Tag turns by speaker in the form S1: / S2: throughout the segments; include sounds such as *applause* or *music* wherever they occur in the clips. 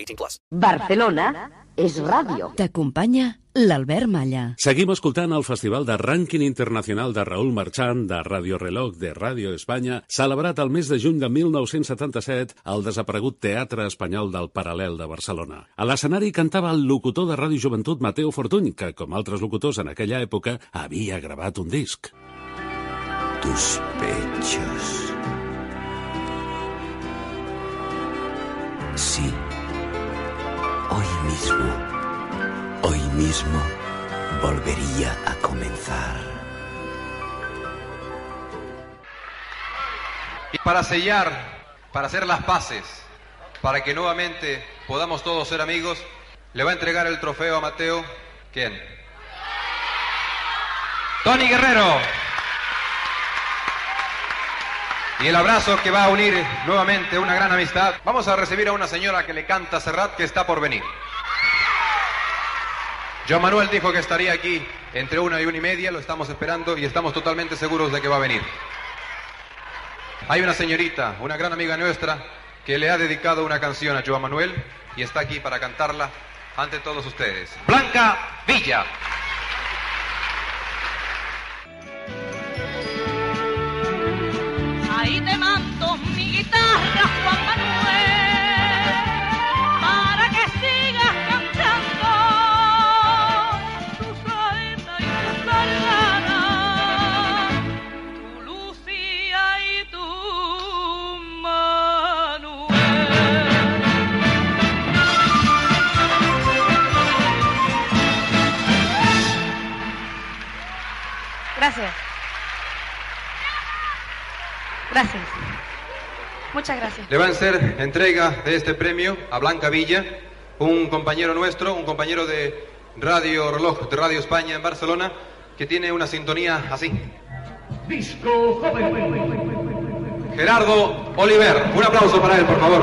S1: 18 plus.
S2: Barcelona és ràdio.
S3: T'acompanya l'Albert Malla.
S4: Seguim escoltant el Festival de Rànquing Internacional de Raül Marchand de Radio Reloj de Ràdio Espanya, celebrat el mes de juny de 1977 al desaparegut Teatre Espanyol del Paral·lel de Barcelona. A l'escenari cantava el locutor de Ràdio Joventut Mateo Fortuny, que, com altres locutors en aquella època, havia gravat un disc.
S5: Tus pechos. Sí. Hoy mismo, hoy mismo volvería a comenzar.
S6: Y para sellar, para hacer las paces, para que nuevamente podamos todos ser amigos, le va a entregar el trofeo a Mateo. ¿Quién? Tony Guerrero. Y el abrazo que va a unir nuevamente una gran amistad. Vamos a recibir a una señora que le canta a Serrat que está por venir. Joan Manuel dijo que estaría aquí entre una y una y media, lo estamos esperando y estamos totalmente seguros de que va a venir. Hay una señorita, una gran amiga nuestra, que le ha dedicado una canción a Joan Manuel y está aquí para cantarla ante todos ustedes. Blanca Villa.
S7: Ahí te mando mi guitarra, Juan Manuel,
S8: Muchas gracias.
S6: Le van a hacer entrega de este premio a Blanca Villa, un compañero nuestro, un compañero de Radio Reloj, de Radio España en Barcelona, que tiene una sintonía así. Gerardo Oliver, un aplauso para él, por favor.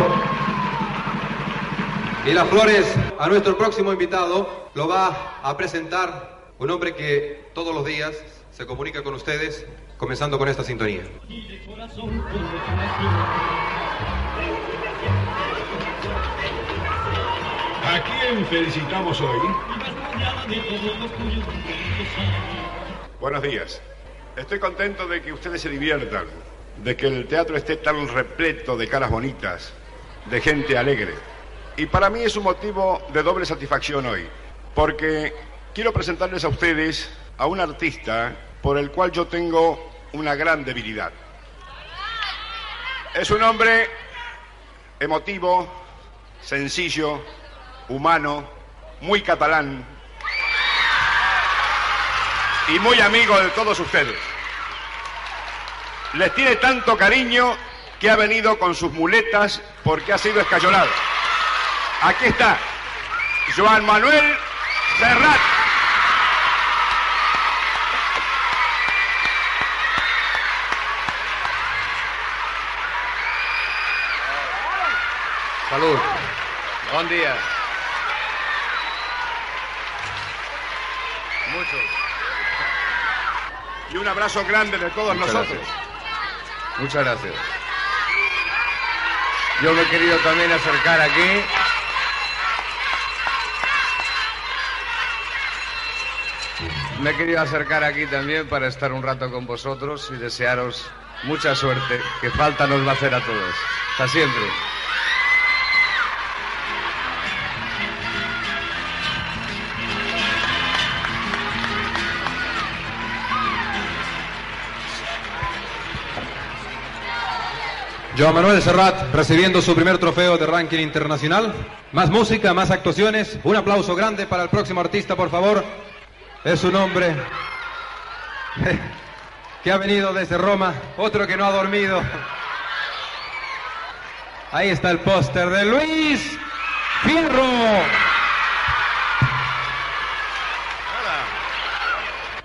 S6: Y las flores a nuestro próximo invitado lo va a presentar un hombre que todos los días se comunica con ustedes, comenzando con esta sintonía.
S9: ¿A quién felicitamos hoy? Buenos días. Estoy contento de que ustedes se diviertan, de que el teatro esté tan repleto de caras bonitas, de gente alegre. Y para mí es un motivo de doble satisfacción hoy, porque quiero presentarles a ustedes a un artista por el cual yo tengo una gran debilidad. Es un hombre emotivo, sencillo, humano, muy catalán y muy amigo de todos ustedes. Les tiene tanto cariño que ha venido con sus muletas porque ha sido escayolado. Aquí está, Joan Manuel Serrat.
S6: Salud. Buen día.
S9: Y un abrazo grande de todos
S6: Muchas
S9: nosotros.
S6: gracias. Muchas gracias. Yo me he querido también acercar aquí. Me he querido acercar aquí también para estar un rato con vosotros y desearos mucha suerte, que falta nos va a hacer a todos. Hasta siempre. Joan Manuel Serrat recibiendo su primer trofeo de ranking internacional. Más música, más actuaciones. Un aplauso grande para el próximo artista, por favor. Es un hombre *laughs* que ha venido desde Roma, otro que no ha dormido. Ahí está el póster de Luis Fierro.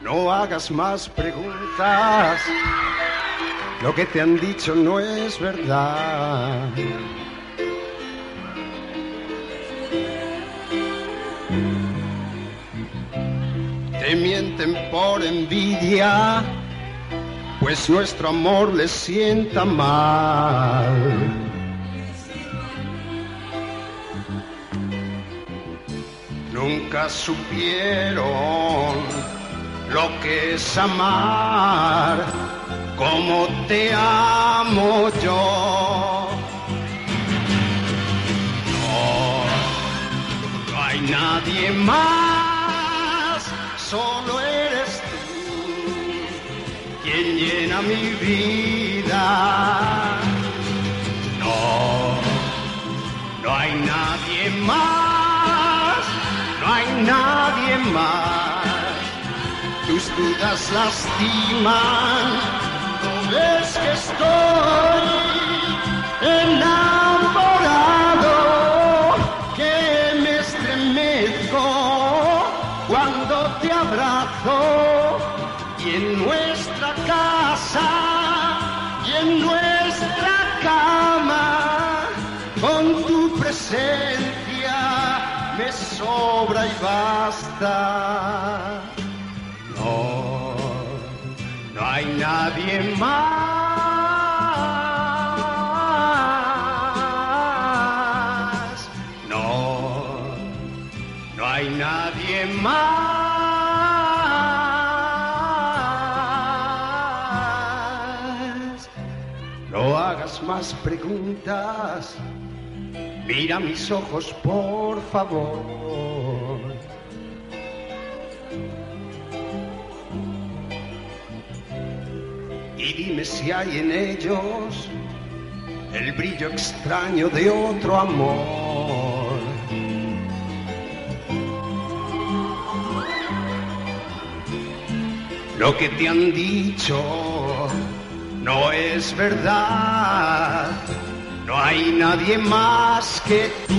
S10: No hagas más preguntas. Lo que te han dicho no es verdad. Te mienten por envidia, pues nuestro amor les sienta mal. Nunca supieron lo que es amar como te amo yo. No, no hay nadie más, solo eres tú quien llena mi vida. No, no hay nadie más, no hay nadie más tus dudas lastiman. ¿No ves que estoy enamorado? Que me estremezco cuando te abrazo y en nuestra casa y en nuestra cama con tu presencia me sobra y basta. Hay nadie más. No, no hay nadie más. No hagas más preguntas. Mira mis ojos, por favor. Y dime si hay en ellos el brillo extraño de otro amor. Lo que te han dicho no es verdad, no hay nadie más que tú.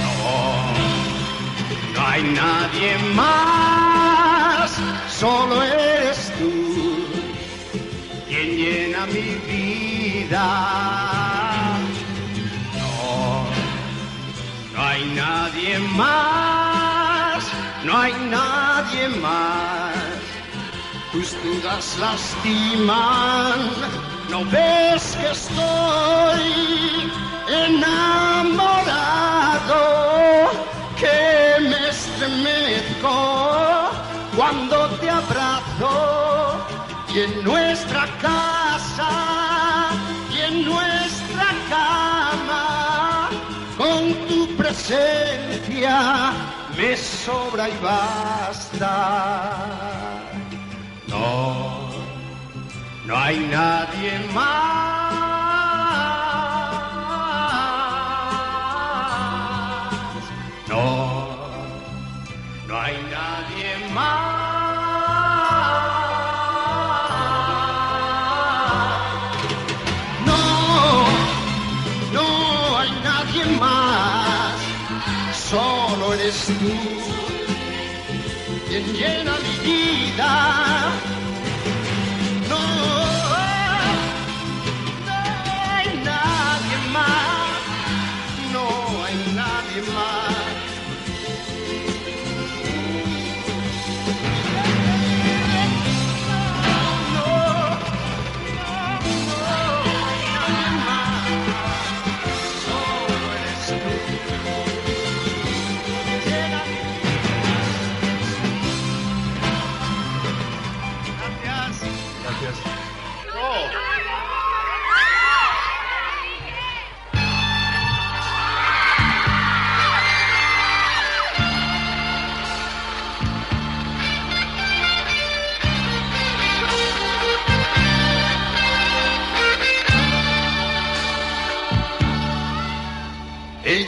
S10: No, no hay nadie más solo eres tú quien llena mi vida. No, no hay nadie más, no hay nadie más. Tus dudas lastiman, no ves que estoy enamorado, que me estremezco cuando te abrazo y en nuestra casa y en nuestra cama con tu presencia me sobra y basta. No, no hay nadie más. Tú quien llena mi vida.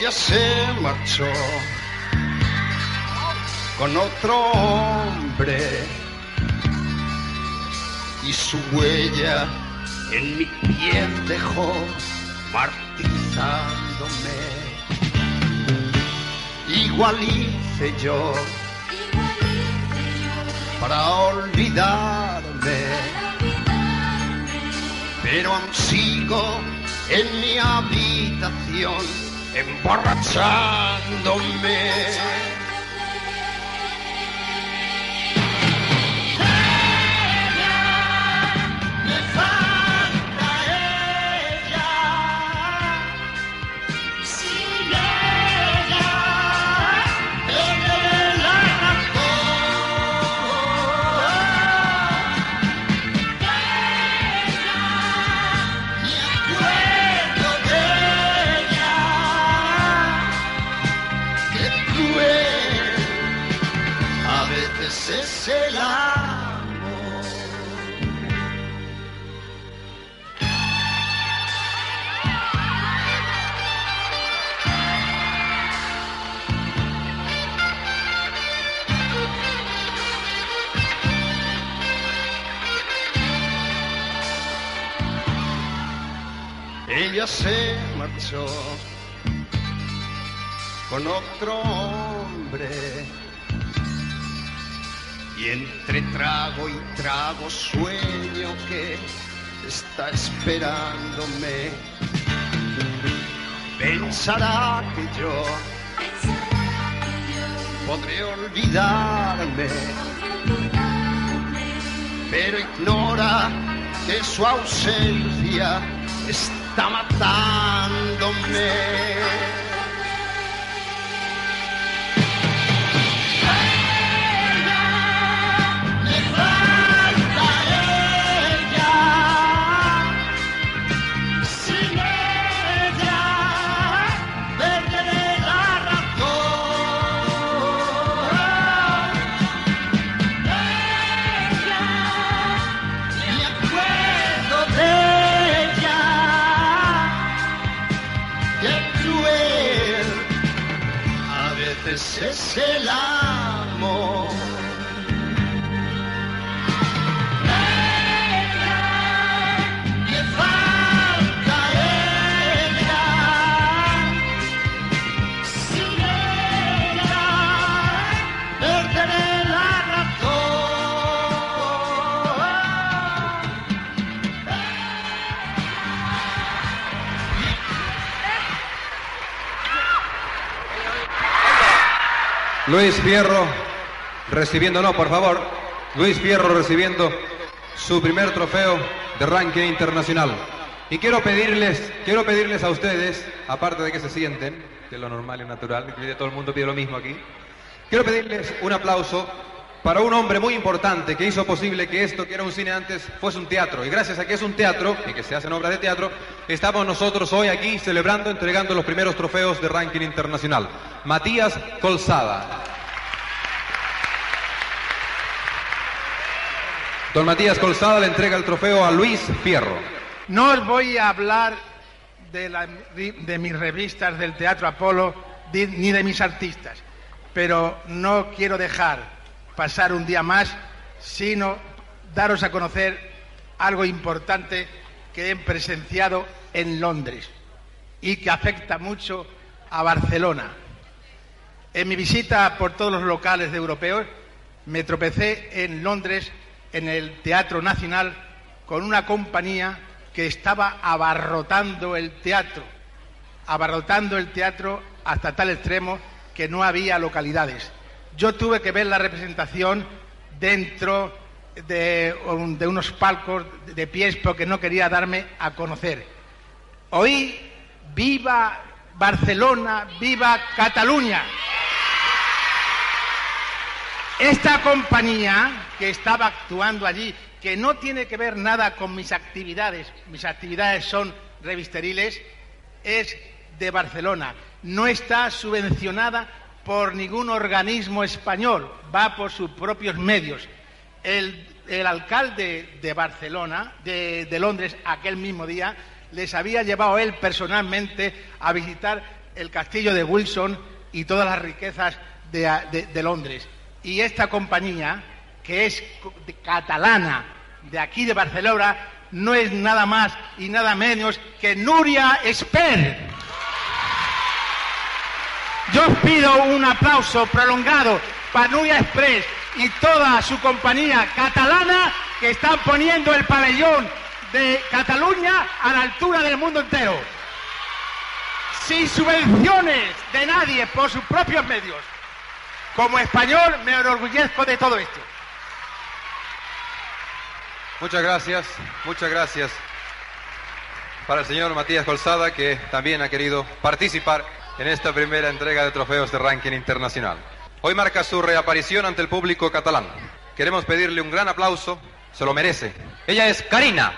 S10: Ella se marchó con otro hombre y su huella en mi piel dejó martirizándome. Igual hice yo para olvidarme, pero aún sigo en mi habitación emborrachándome. Ella se marchó con otro hombre y entre trago y trago sueño que está esperándome. Pensará que yo podré olvidarme, pero ignora que su ausencia está matándome. Es
S6: Luis Fierro recibiendo, no, por favor, Luis Fierro recibiendo su primer trofeo de ranking internacional. Y quiero pedirles, quiero pedirles a ustedes, aparte de que se sienten, que es lo normal y natural, que todo el mundo pide lo mismo aquí, quiero pedirles un aplauso para un hombre muy importante que hizo posible que esto, que era un cine antes, fuese un teatro. Y gracias a que es un teatro y que se hacen obras de teatro, estamos nosotros hoy aquí celebrando, entregando los primeros trofeos de ranking internacional. Matías Colzada. Don Matías Colzada le entrega el trofeo a Luis Fierro.
S11: No os voy a hablar de, de mis revistas del Teatro Apolo ni de mis artistas, pero no quiero dejar pasar un día más sino daros a conocer algo importante que he presenciado en Londres y que afecta mucho a Barcelona. En mi visita por todos los locales de europeos me tropecé en Londres en el Teatro Nacional con una compañía que estaba abarrotando el teatro, abarrotando el teatro hasta tal extremo que no había localidades. Yo tuve que ver la representación dentro de, un- de unos palcos de pies porque no quería darme a conocer. Oí, viva Barcelona, viva Cataluña. Esta compañía que estaba actuando allí, que no tiene que ver nada con mis actividades, mis actividades son revisteriles, es de Barcelona. No está subvencionada por ningún organismo español, va por sus propios medios. El, alcalde de Barcelona, de, Londres, aquel mismo día, les había llevado él personalmente a visitar el castillo de Wilson y todas las riquezas de, de- Londres. Y esta compañía, que es catalana, de aquí de Barcelona, no es nada más y nada menos que Nuria Esper. Yo os pido un aplauso prolongado para Nuria Express y toda su compañía catalana que están poniendo el pabellón de Cataluña a la altura del mundo entero. Sin subvenciones de nadie por sus propios medios. Como español me enorgullezco de todo esto.
S6: Muchas gracias, muchas gracias para el señor Matías Colzada, que también ha querido participar en esta primera entrega de trofeos de ranking internacional. Hoy marca su reaparición ante el público catalán. Queremos pedirle un gran aplauso, se lo merece. Ella es Karina.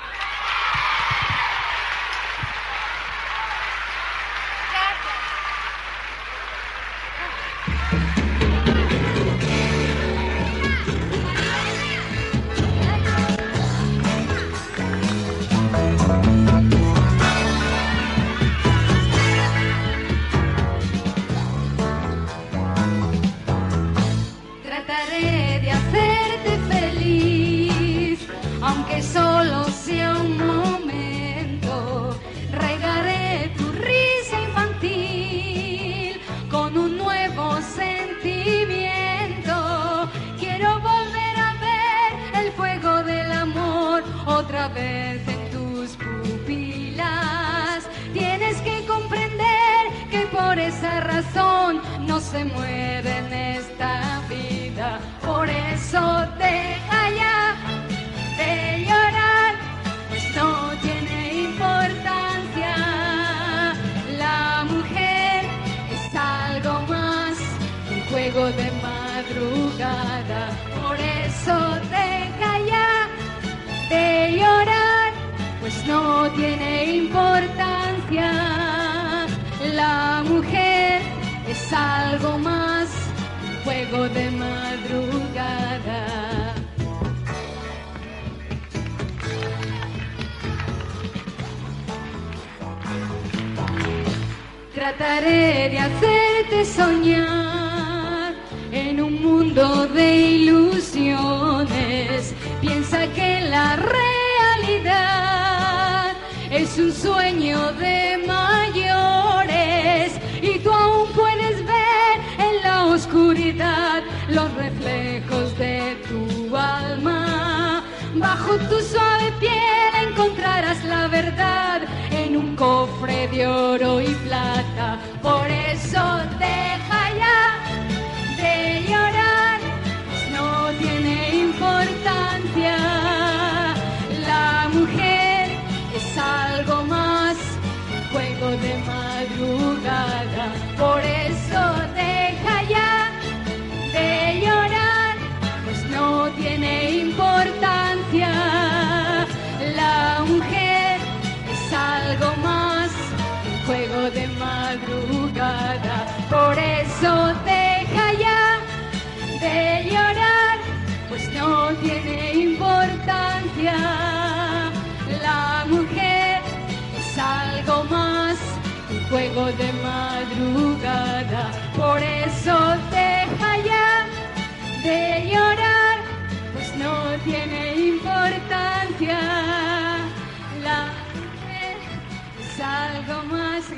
S12: Por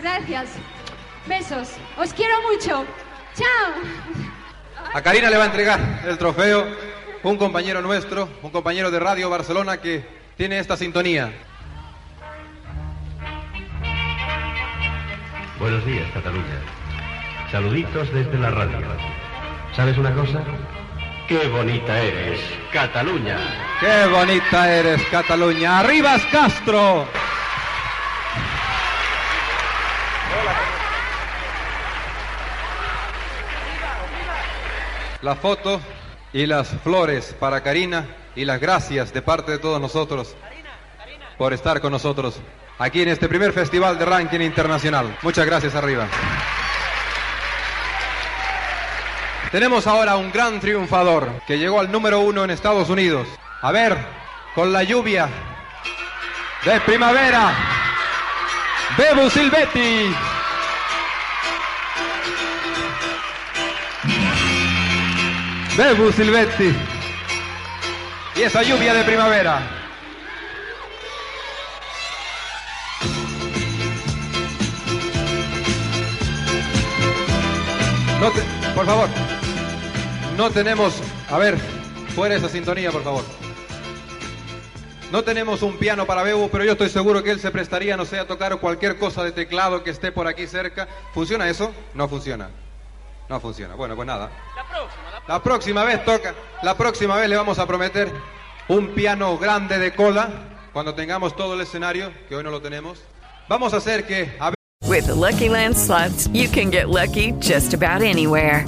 S12: Gracias. Besos. Os quiero mucho. Chao.
S6: A Karina le va a entregar el trofeo un compañero nuestro, un compañero de Radio Barcelona que tiene esta sintonía.
S13: Buenos días, Cataluña. Saluditos desde la radio. ¿Sabes una cosa? ¡Qué bonita eres, Cataluña!
S6: ¡Qué bonita eres, Cataluña! ¡Arribas Castro! La foto y las flores para Karina y las gracias de parte de todos nosotros por estar con nosotros aquí en este primer festival de ranking internacional. Muchas gracias arriba. Tenemos ahora un gran triunfador que llegó al número uno en Estados Unidos. A ver, con la lluvia de primavera, Bebu Silvetti. Bebu Silvetti. Y esa lluvia de primavera. No te- por favor, no tenemos, a ver, fuera esa sintonía, por favor. No tenemos un piano para Bebu, pero yo estoy seguro que él se prestaría, no sé, a tocar cualquier cosa de teclado que esté por aquí cerca. ¿Funciona eso? No funciona. No funciona. Bueno, pues nada. La próxima vez toca. La próxima vez le vamos a prometer un piano grande de cola cuando tengamos todo el escenario, que hoy no lo tenemos. Vamos a hacer que a
S14: With the Lucky Land slots, you can get lucky just about anywhere.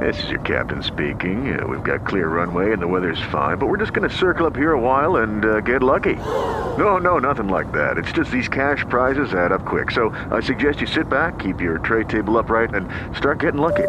S15: This is your captain speaking. Uh, we've got clear runway and the weather's fine, but we're just going to circle up here a while and uh, get lucky. No, no, nothing like that. It's just these cash prizes add up quick. So I suggest you sit back, keep your tray table upright, and start getting lucky.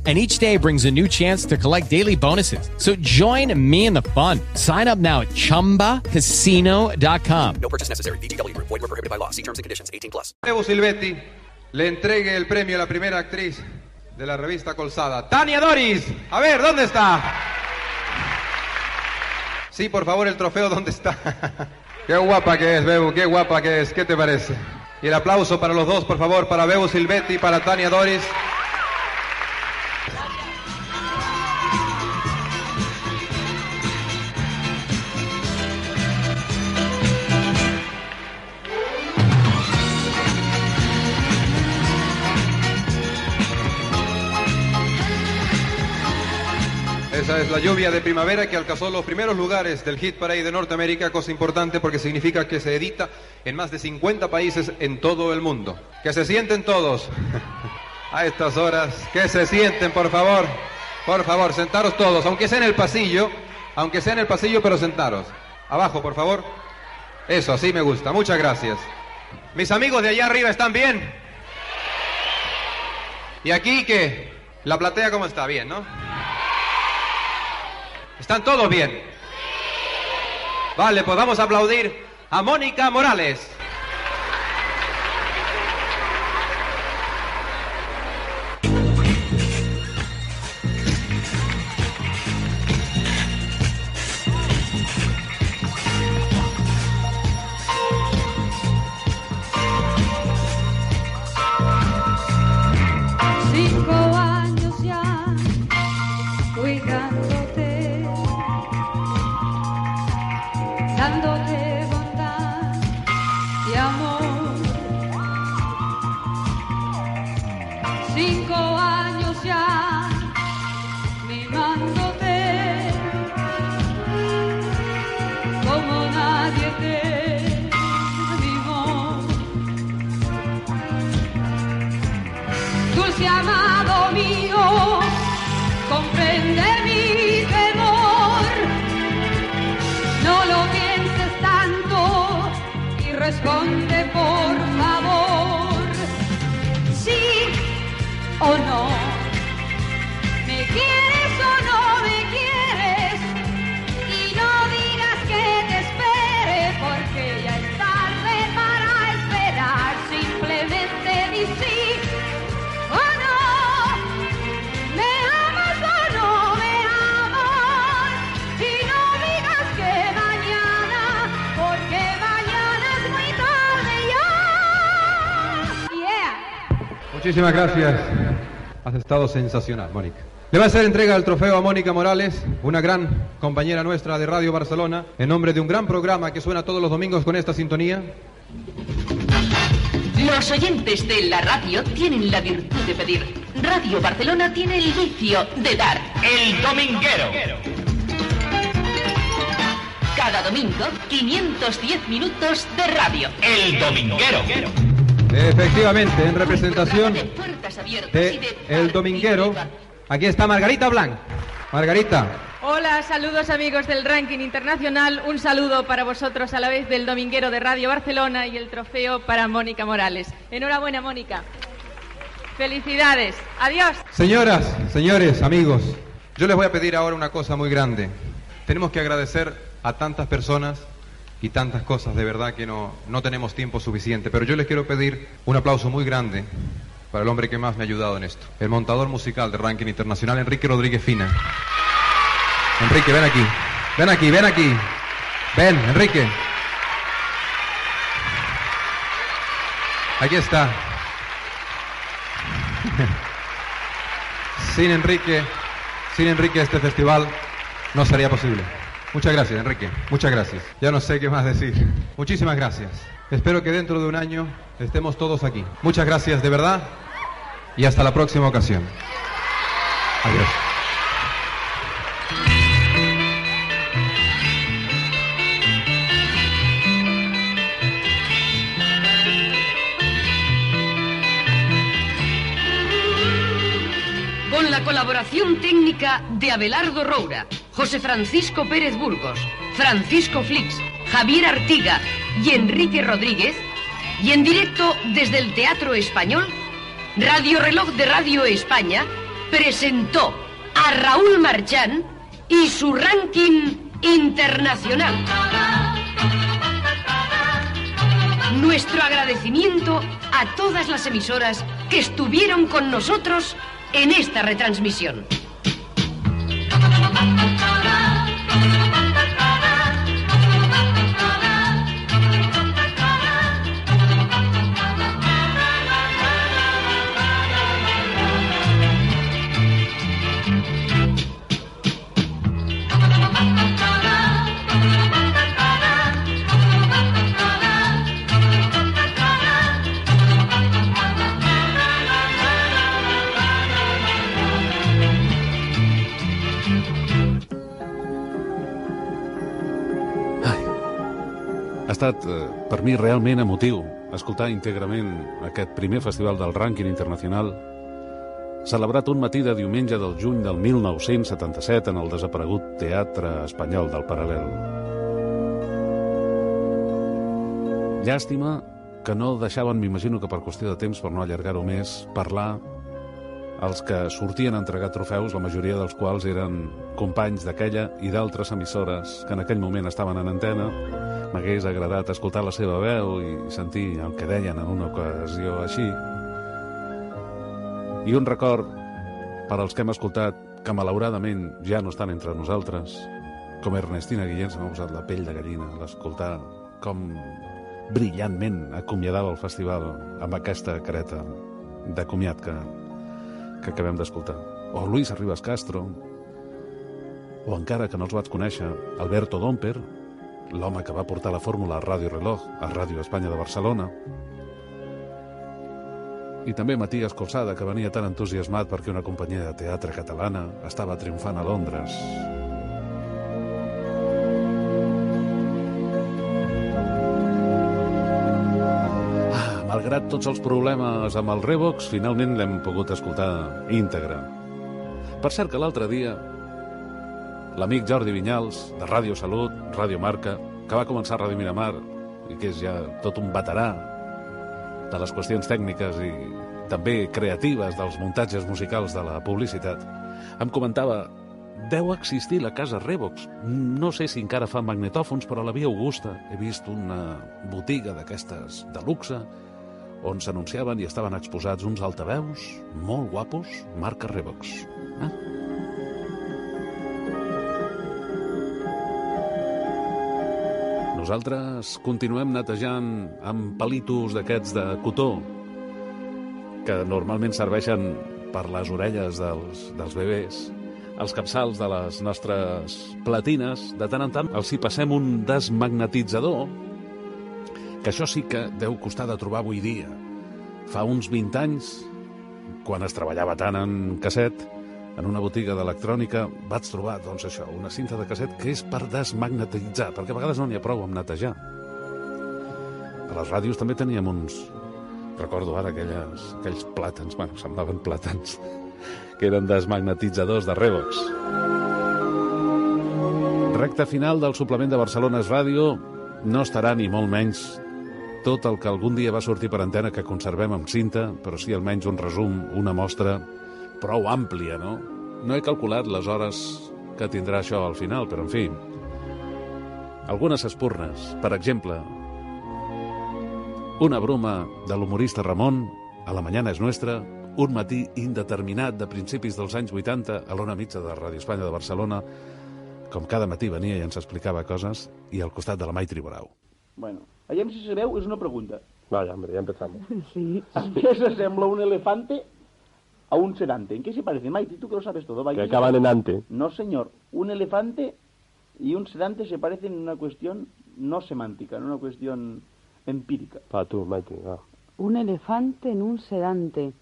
S16: And each day brings a new chance to collect daily bonuses. So join me in the fun. Sign up now at chumbacasino.com.
S1: No purchase necessary. Group. Void were prohibited by law. See terms and conditions. 18 plus.
S6: Bebu Silvetti le entregue el premio a la primera actriz de la revista Colsada, Tania Doris. A ver, ¿dónde está? Sí, por favor, el trofeo, ¿dónde está? *laughs* qué guapa que es, Bebu, qué guapa que es. ¿Qué te parece? Y el aplauso para los dos, por favor, para Bebu Silvetti y para Tania Doris. Es la lluvia de primavera que alcanzó los primeros lugares del Hit Parade de Norteamérica, cosa importante porque significa que se edita en más de 50 países en todo el mundo. Que se sienten todos *laughs* a estas horas, que se sienten, por favor, por favor, sentaros todos, aunque sea en el pasillo, aunque sea en el pasillo, pero sentaros. Abajo, por favor. Eso, así me gusta, muchas gracias. Mis amigos de allá arriba están bien. ¿Y aquí qué? ¿La platea cómo está? Bien, ¿no? ¿Están todos bien? Vale, pues vamos a aplaudir a Mónica Morales. Muchísimas gracias. Has estado sensacional, Mónica. Le va a hacer entrega el trofeo a Mónica Morales, una gran compañera nuestra de Radio Barcelona, en nombre de un gran programa que suena todos los domingos con esta sintonía.
S17: Los oyentes de la radio tienen la virtud de pedir. Radio Barcelona tiene el vicio de dar. El dominguero. Cada domingo, 510 minutos de radio. El dominguero.
S6: Efectivamente, en representación
S17: Puertas abiertas y
S6: de
S17: de
S6: El Dominguero, Aquí está Margarita Blanc. Margarita.
S12: Hola, saludos amigos del ranking internacional. Un saludo para vosotros a la vez del dominguero de Radio Barcelona y el trofeo para Mónica Morales. Enhorabuena, Mónica. Felicidades. Adiós.
S6: Señoras, señores, amigos, yo les voy a pedir ahora una cosa muy grande. Tenemos que agradecer a tantas personas y tantas cosas, de verdad que no, no tenemos tiempo suficiente, pero yo les quiero pedir un aplauso muy grande para el hombre que más me ha ayudado en esto, el montador musical de ranking internacional, Enrique Rodríguez Fina. Enrique, ven aquí, ven aquí, ven aquí, ven, Enrique. Aquí está. *laughs* Sin Enrique, sin Enrique este festival no sería posible. Muchas gracias, Enrique. Muchas gracias. Ya no sé qué más decir. Muchísimas gracias. Espero que dentro de un año estemos todos aquí. Muchas gracias de verdad y hasta la próxima ocasión. Adiós.
S17: Con la colaboración técnica de Abelardo Roura, José Francisco Pérez Burgos, Francisco Flix, Javier Artiga y Enrique Rodríguez, y en directo desde el Teatro Español, Radio Reloj de Radio España presentó a Raúl Marchán y su ranking internacional. Nuestro agradecimiento a todas las emisoras que estuvieron con nosotros en esta retransmisión.
S4: Thank you. Estat, eh, per mi, realment emotiu escoltar íntegrament aquest primer festival del rànquing internacional celebrat un matí de diumenge del juny del 1977 en el desaparegut Teatre Espanyol del Paral·lel. Llàstima que no deixaven, m'imagino que per qüestió de temps, per no allargar-ho més, parlar els que sortien a entregar trofeus, la majoria dels quals eren companys d'aquella i d'altres emissores que en aquell moment estaven en antena. M'hagués agradat escoltar la seva veu i sentir el que deien en una ocasió així. I un record per als que hem escoltat que malauradament ja no estan entre nosaltres, com Ernestina Guillén se m'ha posat la pell de gallina a l'escoltar com brillantment acomiadava el festival amb aquesta careta de comiat que, que acabem d'escoltar. O Luis Arribas Castro, o encara que no els vaig conèixer, Alberto Domper, l'home que va portar la fórmula a Ràdio Reloj, a Ràdio Espanya de Barcelona, i també Matías Colsada, que venia tan entusiasmat perquè una companyia de teatre catalana estava triomfant a Londres. Malgrat tots els problemes amb el Revox, finalment l'hem pogut escoltar íntegre. Per cert que l'altre dia l'amic Jordi Vinyals, de Ràdio Salut, Ràdio Marca, que va començar a Ràdio Miramar i que és ja tot un veterà de les qüestions tècniques i també creatives dels muntatges musicals de la publicitat, em comentava deu existir la casa Revox. No sé si encara fa magnetòfons, però a la Via Augusta he vist una botiga d'aquestes de luxe on s'anunciaven i estaven exposats uns altaveus molt guapos, marca Revox. Eh? Nosaltres continuem netejant amb palitos d'aquests de cotó que normalment serveixen per les orelles dels, dels bebès, els capçals de les nostres platines, de tant en tant els hi passem un desmagnetitzador, que això sí que deu costar de trobar avui dia. Fa uns 20 anys, quan es treballava tant en casset, en una botiga d'electrònica vaig trobar, doncs això, una cinta de casset que és per desmagnetitzar, perquè a vegades no n'hi ha prou amb netejar. A les ràdios també teníem uns... Recordo ara aquelles, aquells plàtans, bueno, semblaven plàtans, que eren desmagnetitzadors de Revox. Recta final del suplement de Barcelones Ràdio no estarà ni molt menys tot el que algun dia va sortir per antena que conservem amb cinta, però sí almenys un resum, una mostra prou àmplia, no? No he calculat les hores que tindrà això al final, però en fi. Algunes espurnes. Per exemple, una broma de l'humorista Ramon, a la Mañana és Nuestra, un matí indeterminat de principis dels anys 80 a l'ona mitja de Ràdio Espanya de Barcelona, com cada matí venia i ens explicava coses, i al costat de la Mai Triborau.
S18: Bueno, aviam si sabeu, és una pregunta.
S13: Vaya, hombre, ya empezamos. *laughs*
S18: Sí. ¿En qué se asembla un elefante a un sedante? ¿En qué se parece? Maite, tú que lo sabes todo. va,
S13: Que
S18: ¿en qué se
S13: acaban en ante.
S18: No, señor. Un elefante y un sedante se parecen en una cuestión no semántica, en una cuestión empírica.
S13: Pa tú, Maite, va.
S19: Un elefante en un sedante.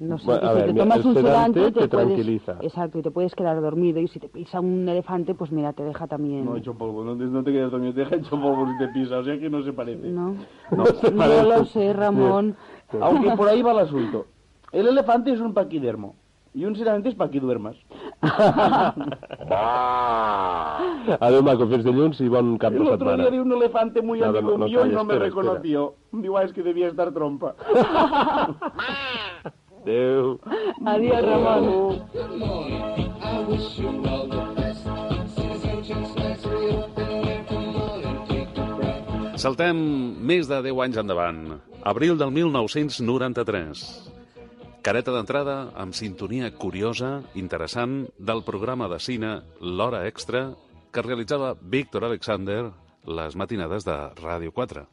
S19: No sé,
S13: Bueno,
S19: que
S13: a
S19: si
S13: ver,
S19: te
S13: mira,
S19: tomas
S13: el
S19: un
S13: sedante
S19: sedante
S13: te
S19: puedes-
S13: tranquiliza.
S19: Exacto, y te puedes quedar dormido y si te pisa un elefante, pues mira, te deja también.
S18: No hecho polvo, no te, no te quedes dormido, te deja hecho polvo si te pisa, o sea que no se parece.
S19: No. *laughs*
S18: No,
S19: No lo sé, Ramón.
S18: Aunque por ahí va el asunto. El elefante es un paquidermo y un sedante es para que duermas. *laughs*
S13: Adéu, maco, fins dilluns i bon cap
S18: El
S13: de
S18: otro
S13: setmana.
S18: día vi un elefante muy
S13: No, no,
S18: amigo
S13: no,
S18: mío y no me
S13: espera,
S18: reconoció. Digo, "Ah, es que debía estar trompa. *laughs*
S13: Adéu.
S19: Adiós, Ramón.
S4: Saltem més de 10 anys endavant. Abril del 1993. Careta d'entrada amb sintonia curiosa, interessant, del programa de cine L'Hora Extra que realitzava Víctor Alexander les matinades de Ràdio 4.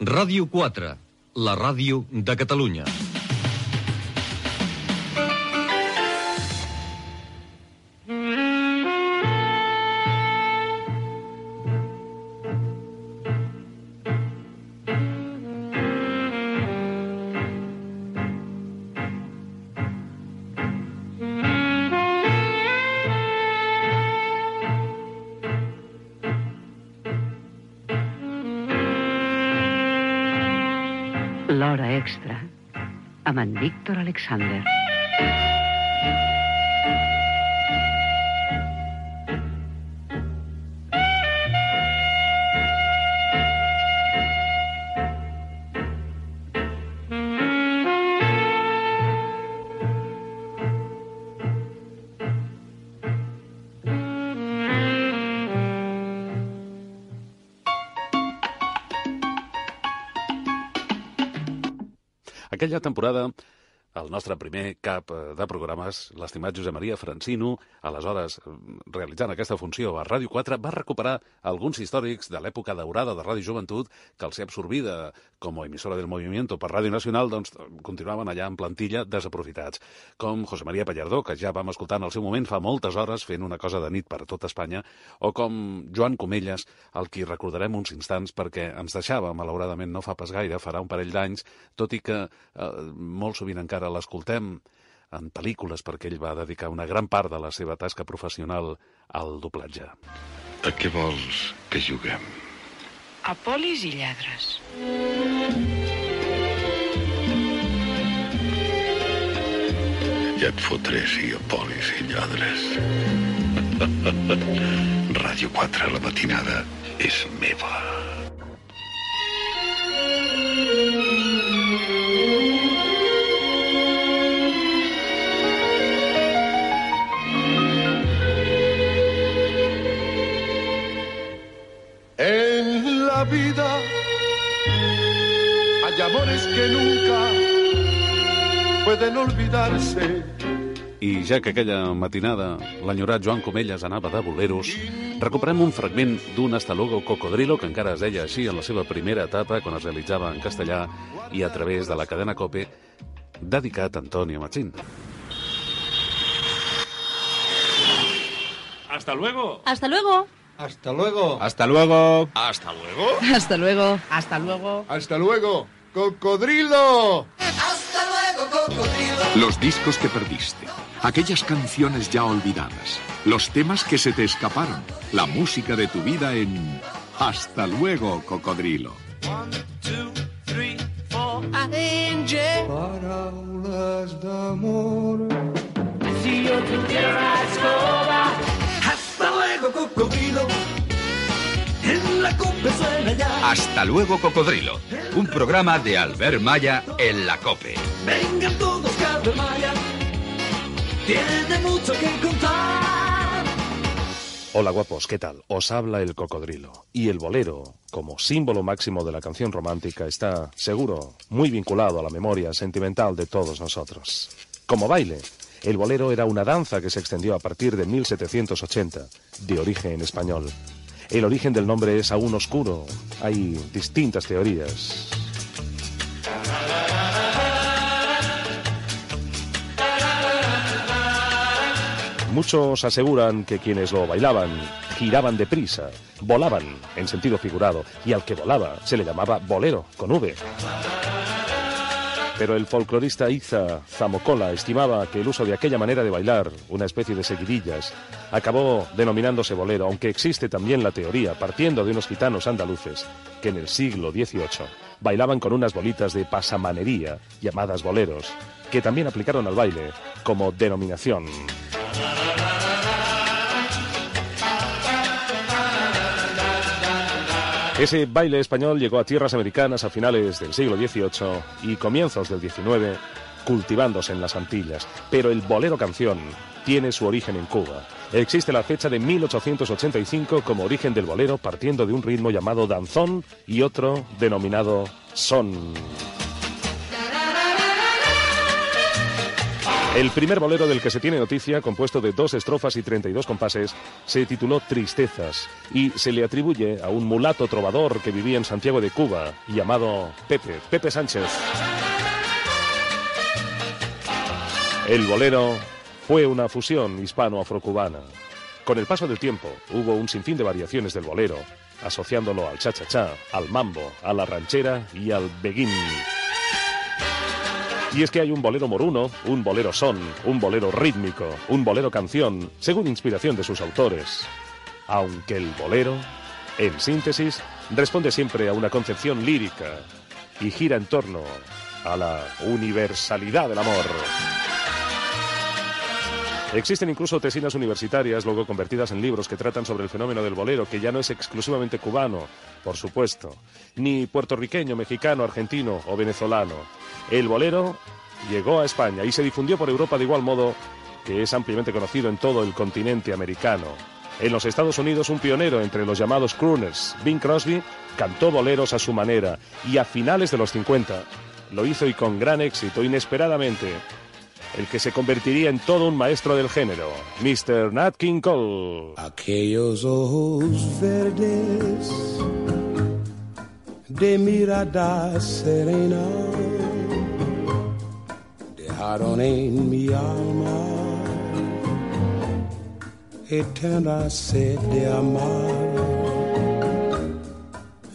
S20: Ràdio 4, la ràdio de Catalunya.
S21: Aman Víctor Alexander.
S4: Aquella temporada, el nostre primer cap eh, de programes, l'estimat Josep Maria Francino, aleshores eh, realitzant aquesta funció a Ràdio 4, va recuperar alguns històrics de l'època daurada de Ràdio Joventut que al ser absorbida com a emissora del movimiento per Ràdio Nacional, doncs continuaven allà en plantilla desaprofitats. Com José María Pallardó, que ja vam escoltar en el seu moment fa moltes hores fent una cosa de nit per tot Espanya, o com Joan Comelles, el qui recordarem uns instants perquè ens deixava, malauradament no fa pas gaire, farà un parell d'anys, tot i que eh, molt sovint encara l'escoltem en pel·lícules perquè ell va dedicar una gran part de la seva tasca professional al doblatge.
S22: A què vols que juguem?
S21: A polis i lladres.
S22: Ja et fotré si a polis i lladres. *laughs* Ràdio 4, la matinada, és meva.
S10: La vida hay amores que nunca pueden olvidarse.
S4: I ja que aquella matinada l'enyorat Joan Comelles anava de boleros, recuperem un fragment d'un Hasta luego Cocodrilo que encara es deia així en la seva primera etapa quan es realitzava en castellà i a través de la cadena COPE, dedicat a Antonio Machín.
S23: Hasta luego.
S24: Hasta luego.
S10: Hasta luego.
S23: Hasta luego. Hasta luego.
S24: Hasta luego. Hasta luego.
S10: Hasta luego. Cocodrilo.
S25: Los discos que perdiste, aquellas canciones ya olvidadas, los temas que se te escaparon, la música de tu vida en Hasta luego, Cocodrilo.
S26: A-N-G
S27: Paraules d'amor.
S26: Si yo tuviera una escoba Hasta luego, cocodrilo En la cumbre suena ya
S28: Hasta luego, Cocodrilo. Un programa de Albert Maya en la COPE.
S26: Vengan todos Albert Maya Tiene mucho que contar
S29: Hola guapos, ¿qué tal? Os habla el cocodrilo. Y el bolero, como símbolo máximo de la canción romántica, está, seguro, muy vinculado a la memoria sentimental de todos nosotros. Como baile, el bolero era una danza que se extendió a partir de 1780, de origen español. El origen del nombre es aún oscuro. Hay distintas teorías. Muchos aseguran que quienes lo bailaban giraban deprisa, volaban en sentido figurado, y al que volaba se le llamaba bolero, con V. Pero el folclorista Iza Zamocola estimaba que el uso de aquella manera de bailar, una especie de seguidillas, acabó denominándose bolero, aunque existe también la teoría, partiendo de unos gitanos andaluces, que en el siglo XVIII bailaban con unas bolitas de pasamanería, llamadas boleros, que también aplicaron al baile como denominación. Ese baile español llegó a tierras americanas a finales del siglo XVIII y comienzos del XIX, cultivándose en las Antillas. Pero el bolero canción tiene su origen en Cuba. Existe la fecha de 1885 como origen del bolero partiendo de un ritmo llamado danzón y otro denominado son. El primer bolero del que se tiene noticia, compuesto de dos estrofas y 32 compases, se tituló Tristezas y se le atribuye a un mulato trovador que vivía en Santiago de Cuba, llamado Pepe, Pepe Sánchez. El bolero fue una fusión hispano-afrocubana. Con el paso del tiempo hubo un sinfín de variaciones del bolero, asociándolo al cha-cha-cha, al mambo, a la ranchera y al beguín. Y es que hay un bolero moruno, un bolero son, un bolero rítmico, un bolero canción, según inspiración de sus autores. Aunque el bolero, en síntesis, responde siempre a una concepción lírica y gira en torno a la universalidad del amor. Existen incluso tesinas universitarias, luego convertidas en libros que tratan sobre el fenómeno del bolero, que ya no es exclusivamente cubano, por supuesto, ni puertorriqueño, mexicano, argentino o venezolano. El bolero llegó a España y se difundió por Europa de igual modo que es ampliamente conocido en todo el continente americano. En los Estados Unidos, un pionero entre los llamados crooners, Bing Crosby, cantó boleros a su manera y a finales de los 50 lo hizo y con gran éxito, inesperadamente, el que se convertiría en todo un maestro del género, Mr. Nat King Cole.
S27: Aquellos ojos verdes de mirada serena dejaron en mi alma eterna sed de amar,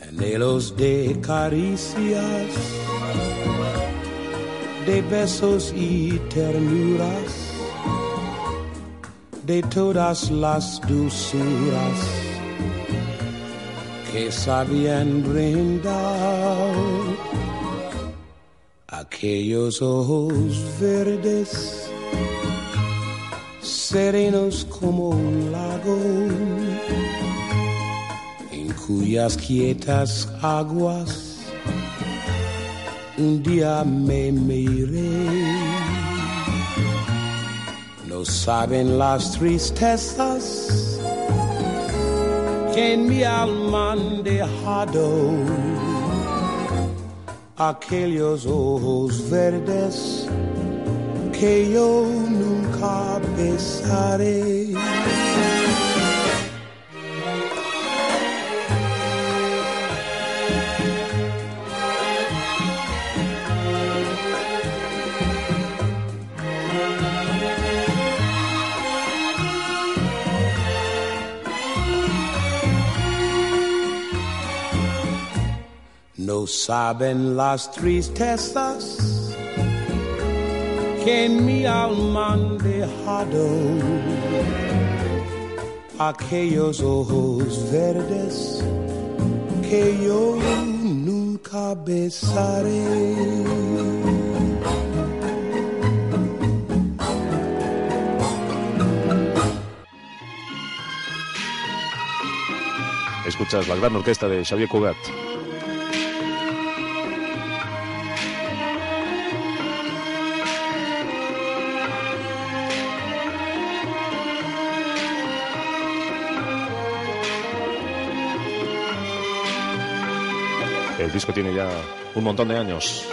S27: anhelos de caricias, de besos y ternuras, de todas las dulzuras que sabían brindar aquellos ojos verdes, serenos como un lago, en cuyas quietas aguas un día me miré. No saben las tristezas que en mi alma han dejado aquellos ojos verdes que yo nunca besaré. Saben las tristezas que en mi alma han dejado aquellos ojos verdes que yo nunca besaré.
S29: Escuchas la gran orquesta de Xavier Cugat. Disco tiene ya un montón de años.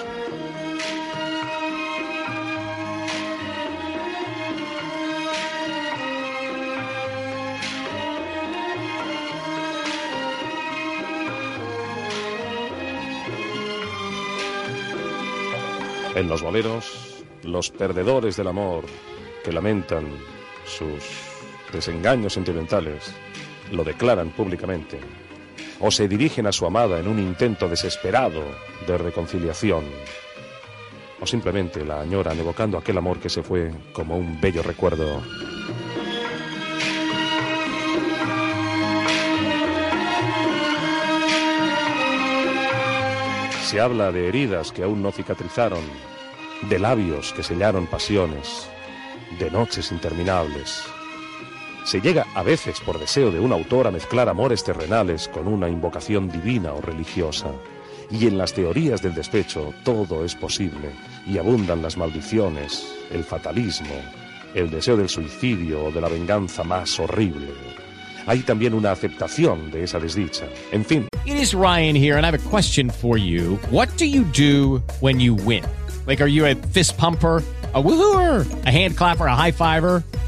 S29: En los boleros, los perdedores del amor que lamentan sus desengaños sentimentales lo declaran públicamente o se dirigen a su amada en un intento desesperado de reconciliación o simplemente la añoran evocando aquel amor que se fue como un bello recuerdo. Se habla de heridas que aún no cicatrizaron, de labios que sellaron pasiones, de noches interminables. Se llega a veces por deseo de un autor a mezclar amores terrenales con una invocación divina o religiosa. Y en las teorías del despecho todo es posible y abundan las maldiciones, el fatalismo, el deseo del suicidio o de la venganza más horrible. Hay también una aceptación de esa desdicha. En fin,
S16: It Ryan here, and I have a question for you. What do you do when fist pumper? A woohooer, a hand clapper, a high fiver.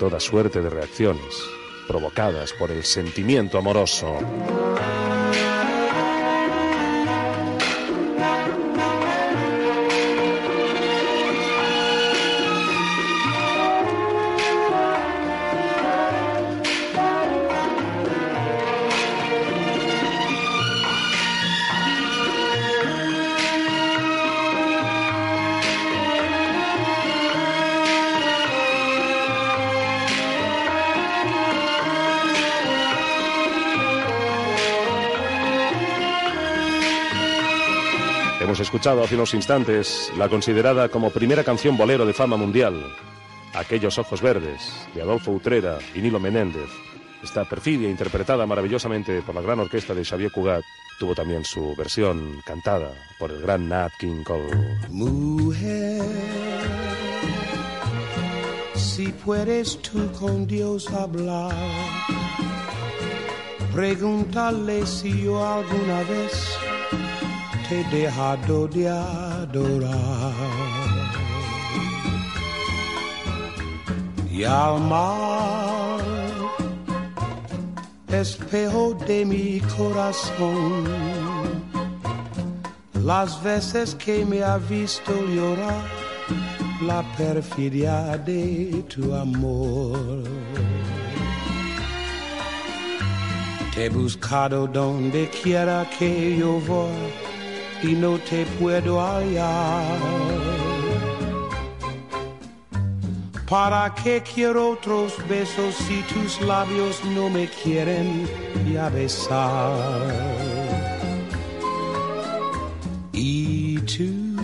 S29: Toda suerte de reacciones provocadas por el sentimiento amoroso. Escuchado hace unos instantes la considerada como primera canción bolero de fama mundial, Aquellos ojos verdes, de Adolfo Utrera y Nilo Menéndez. Esta perfidia interpretada maravillosamente por la gran orquesta de Xavier Cugat tuvo también su versión cantada por el gran Nat King Cole.
S27: Mujer, si puedes tú con Dios hablar, pregúntale si yo alguna vez dejado de adorar. Y al mar, espejo de mi corazón, las veces que me ha visto llorar, la perfidia de tu amor. Te he buscado donde quiera que yo voy y no te puedo hallar. ¿Para qué quiero otros besos si tus labios no me quieren ya besar? Y tú,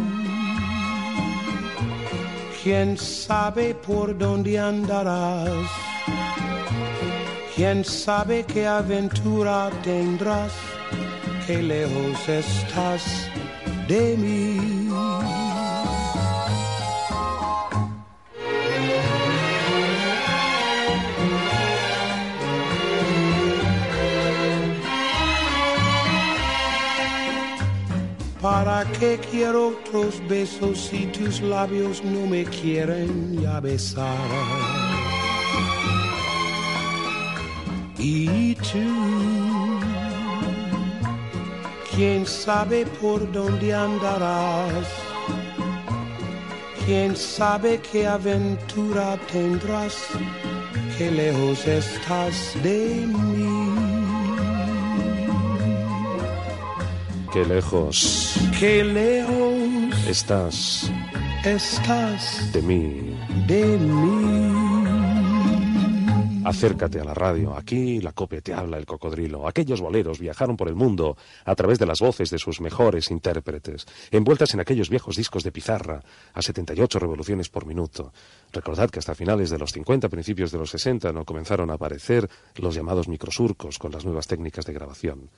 S27: quién sabe por dónde andarás, quién sabe qué aventura tendrás, que lejos estás de mí. ¿Para qué quiero otros besos si tus labios no me quieren ya besar? Y tú quién sabe por dónde andarás, quién sabe qué aventura tendrás, qué lejos estás de mí.
S29: Qué lejos
S27: Qué lejos
S29: estás
S27: estás
S29: de mí.
S27: de mí.
S29: Acércate a la radio. Aquí la copia te habla el cocodrilo. Aquellos boleros viajaron por el mundo a través de las voces de sus mejores intérpretes, envueltas en aquellos viejos discos de pizarra a 78 revoluciones por minuto. Recordad que hasta finales de los 50, principios de los 60, no comenzaron a aparecer los llamados microsurcos con las nuevas técnicas de grabación.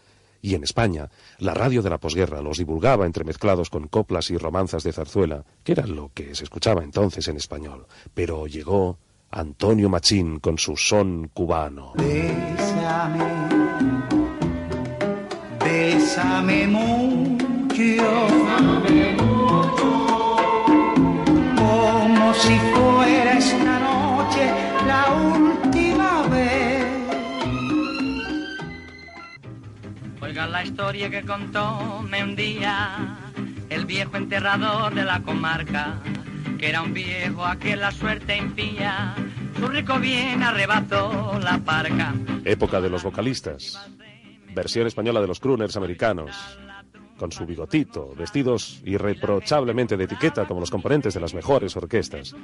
S29: Y en España, la radio de la posguerra los divulgaba entremezclados con coplas y romanzas de zarzuela, que era lo que se escuchaba entonces en español. Pero llegó Antonio Machín con su son cubano.
S10: Bésame, bésame mucho, como si fuera esta noche la última vez.
S30: Oiga la historia que contóme un día el viejo enterrador de la comarca, que era un viejo a que la suerte impía, su rico bien arrebató la parca.
S29: Época de los vocalistas. Versión española de los crooners americanos. Con su bigotito, vestidos irreprochablemente de etiqueta como los componentes de las mejores orquestas.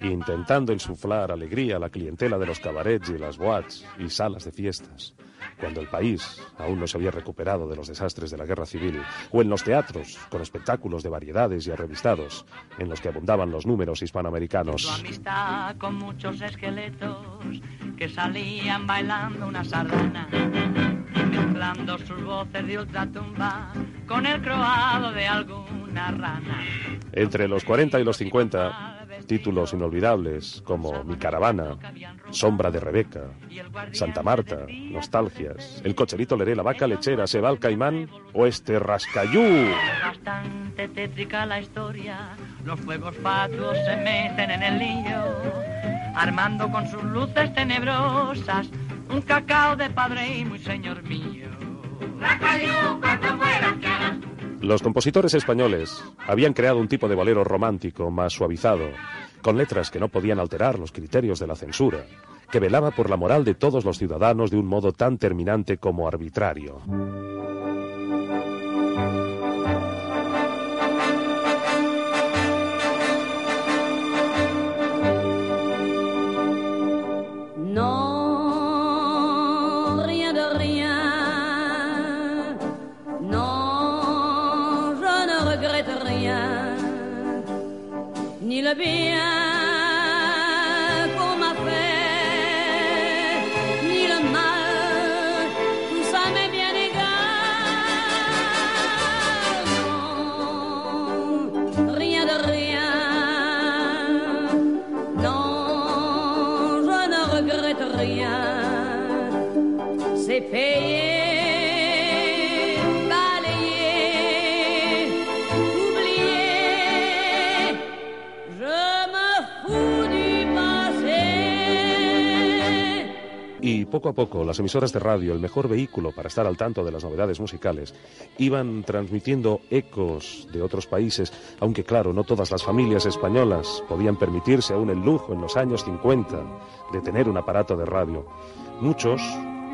S29: Intentando insuflar alegría a la clientela de los cabarets y las boats y salas de fiestas. Cuando el país aún no se había recuperado de los desastres de la guerra civil. O en los teatros, con espectáculos de variedades y arrevistados, en los que abundaban los números hispanoamericanos.
S30: amistad con muchos esqueletos que salían bailando una sardana, mezclando sus voces de ultratumba con el croado de alguna rana.
S29: Entre los 40 y los 50, títulos inolvidables como Mi caravana, Sombra de Rebeca, Santa Marta, Nostalgias, El cocherito leré, La vaca lechera, Se va al caimán o este rascayú.
S30: Bastante tétrica la historia, los fuegos fatuos se meten en el lío, armando con sus luces tenebrosas un cacao de padre y muy señor mío.
S29: Los compositores españoles habían creado un tipo de bolero romántico más suavizado, con letras que no podían alterar los criterios de la censura, que velaba por la moral de todos los ciudadanos de un modo tan terminante como arbitrario.
S31: Non, Ni le bien
S29: poco a poco, las emisoras de radio, el mejor vehículo para estar al tanto de las novedades musicales, iban transmitiendo ecos de otros países, aunque claro, no todas las familias españolas podían permitirse aún el lujo en los años 50 de tener un aparato de radio. Muchos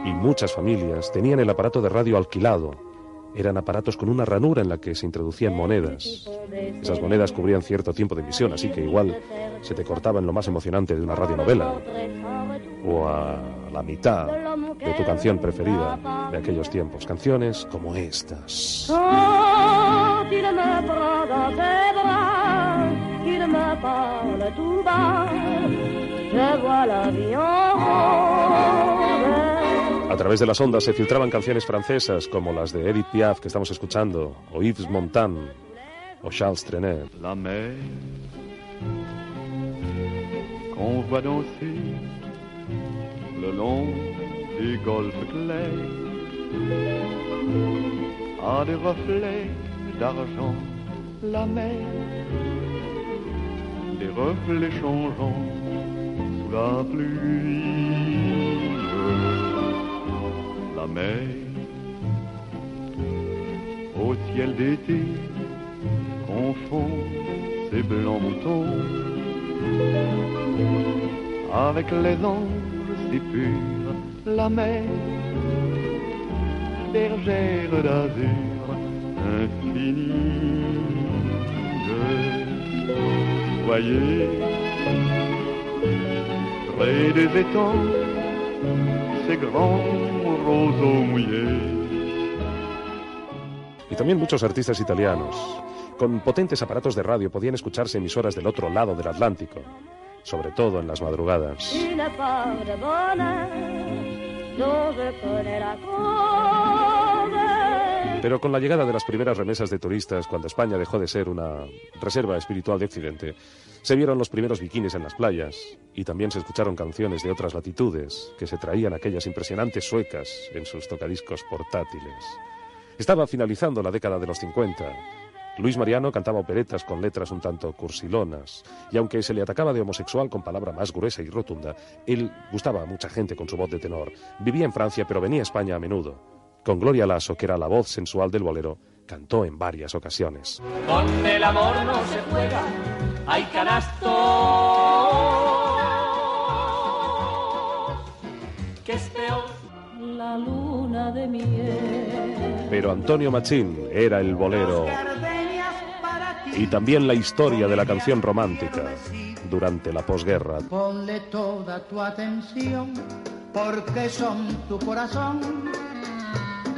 S29: y muchas familias tenían el aparato de radio alquilado. Eran aparatos con una ranura en la que se introducían monedas. Esas monedas cubrían cierto tiempo de emisión, así que igual se te cortaban lo más emocionante de una radionovela o a la mitad de tu canción preferida de aquellos tiempos. Canciones como estas. A través de las ondas se filtraban canciones francesas como las de Edith Piaf que estamos escuchando, o Yves Montand, o Charles Trenet.
S32: La mer qu'on voit danser le long des golfes clairs a des reflets d'argent la mer, des reflets changeants sous la pluie. La mer, au ciel d'été, confond ses blancs moutons avec les anges la mer, bergère d'azur des étangs, ces grands roseaux mouillés.
S29: Y también muchos artistas italianos. Con potentes aparatos de radio podían escucharse emisoras del otro lado del Atlántico, sobre todo en las madrugadas. Pero con la llegada de las primeras remesas de turistas, cuando España dejó de ser una reserva espiritual de Occidente, se vieron los primeros bikinis en las playas y también se escucharon canciones de otras latitudes que se traían aquellas impresionantes suecas en sus tocadiscos portátiles. Estaba finalizando la década de los 50. Luis Mariano cantaba operetas con letras un tanto cursilonas, y aunque se le atacaba de homosexual con palabra más gruesa y rotunda, él gustaba a mucha gente con su voz de tenor. Vivía en Francia, pero venía a España a menudo. Con Gloria Lasso, que era la voz sensual del bolero, cantó en varias ocasiones.
S26: Con el amor no se juega, hay canasto. Que es peor
S31: La luna de miel.
S29: Pero Antonio Machín era el bolero y también la historia de la canción romántica durante la posguerra.
S33: Ponle toda tu atención, porque son tu corazón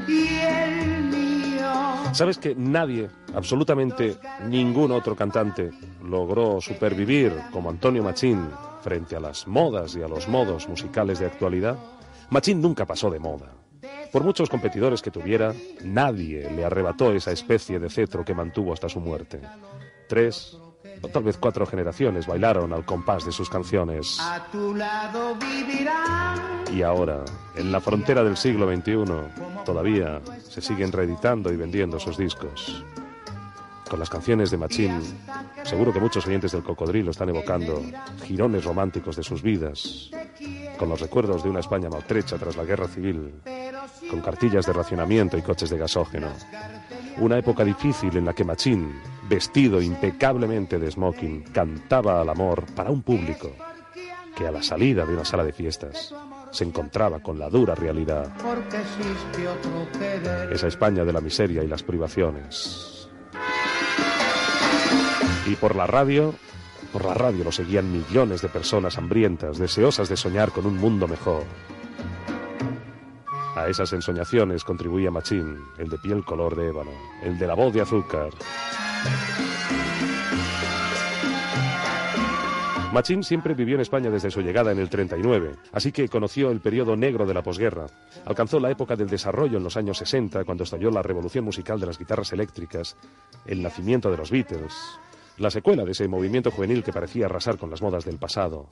S33: y el mío.
S29: ¿Sabes que nadie, absolutamente ningún otro cantante, logró supervivir como Antonio Machín frente a las modas y a los modos musicales de actualidad? Machín nunca pasó de moda. Por muchos competidores que tuviera, nadie le arrebató esa especie de cetro que mantuvo hasta su muerte. Tres, o tal vez cuatro generaciones bailaron al compás de sus canciones.
S33: A tu lado.
S29: Y ahora, en la frontera del siglo XXI, todavía se siguen reeditando y vendiendo sus discos. Con las canciones de Machín, seguro que muchos oyentes del Cocodrilo están evocando girones románticos de sus vidas, con los recuerdos de una España maltrecha tras la guerra civil, con cartillas de racionamiento y coches de gasógeno. Una época difícil en la que Machín, vestido impecablemente de smoking, cantaba al amor para un público que a la salida de una sala de fiestas se encontraba con la dura realidad, esa España de la miseria y las privaciones. Y por la radio, por la radio lo seguían millones de personas hambrientas, deseosas de soñar con un mundo mejor. A esas ensoñaciones contribuía Machín, el de piel color de ébano, el de la voz de azúcar. Machín siempre vivió en España desde su llegada en el 39, así que conoció el periodo negro de la posguerra. Alcanzó la época del desarrollo en los años 60, cuando estalló la revolución musical de las guitarras eléctricas, el nacimiento de los Beatles, la secuela de ese movimiento juvenil que parecía arrasar con las modas del pasado.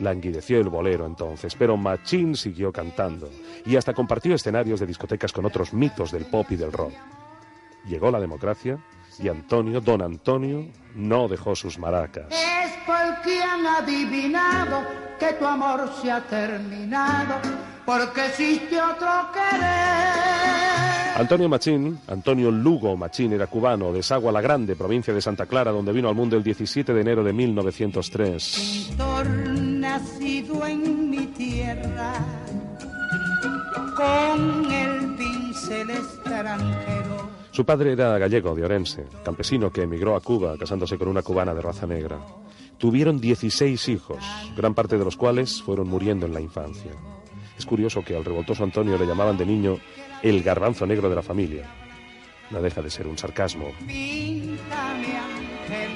S29: Languideció el bolero entonces, pero Machín siguió cantando y hasta compartió escenarios de discotecas con otros mitos del pop y del rock. Llegó la democracia y Antonio, don Antonio, no dejó sus maracas.
S33: Es porque han adivinado que tu amor se ha terminado, porque existe otro querer.
S29: Antonio Machín, Antonio Lugo Machín, era cubano de Sagua la Grande, provincia de Santa Clara, donde vino al mundo el 17 de enero de 1903.
S33: Pintor nacido en mi tierra, con el pincel extranjero.
S29: Su padre era gallego de Orense, campesino que emigró a Cuba casándose con una cubana de raza negra. Tuvieron 16 hijos, gran parte de los cuales fueron muriendo en la infancia. Es curioso que al revoltoso Antonio le llamaban de niño el garbanzo negro de la familia. No deja de ser un sarcasmo.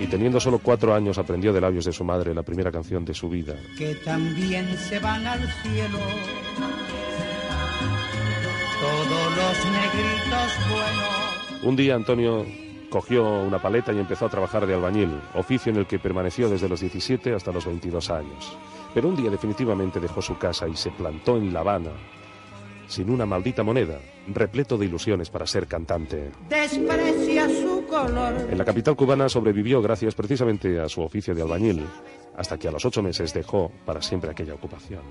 S29: Y teniendo solo cuatro años aprendió de labios de su madre la primera canción de su vida.
S33: que también se van al cielo. Todos los negritos buenos.
S29: Un día Antonio cogió una paleta y empezó a trabajar de albañil, oficio en el que permaneció desde los 17 hasta los 22 años. Pero un día definitivamente dejó su casa y se plantó en La Habana, sin una maldita moneda, repleto de ilusiones para ser cantante.
S33: Desprecia su color.
S29: En la capital cubana sobrevivió gracias precisamente a su oficio de albañil, hasta que a los ocho meses dejó para siempre aquella ocupación.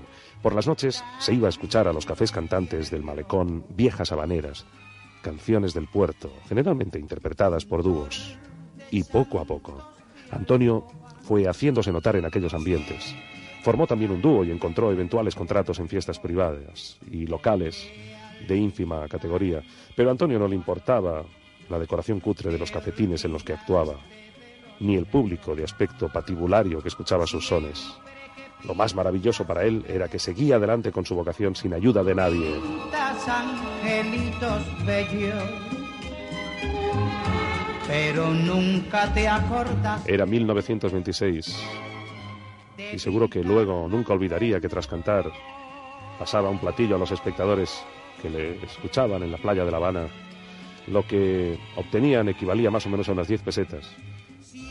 S29: Por las noches se iba a escuchar a los cafés cantantes del malecón viejas habaneras, canciones del puerto, generalmente interpretadas por dúos. Y poco a poco, Antonio fue haciéndose notar en aquellos ambientes. Formó también un dúo y encontró eventuales contratos en fiestas privadas y locales de ínfima categoría. Pero a Antonio no le importaba la decoración cutre de los cafetines en los que actuaba, ni el público de aspecto patibulario que escuchaba sus sones. Lo más maravilloso para él era que seguía adelante con su vocación sin ayuda de nadie.
S33: Tantas angelitos bellos, pero nunca te acordas.
S29: Era 1926 y seguro que luego nunca olvidaría que tras cantar pasaba un platillo a los espectadores que le escuchaban en la playa de La Habana. Lo que obtenían equivalía más o menos a unas 10 pesetas,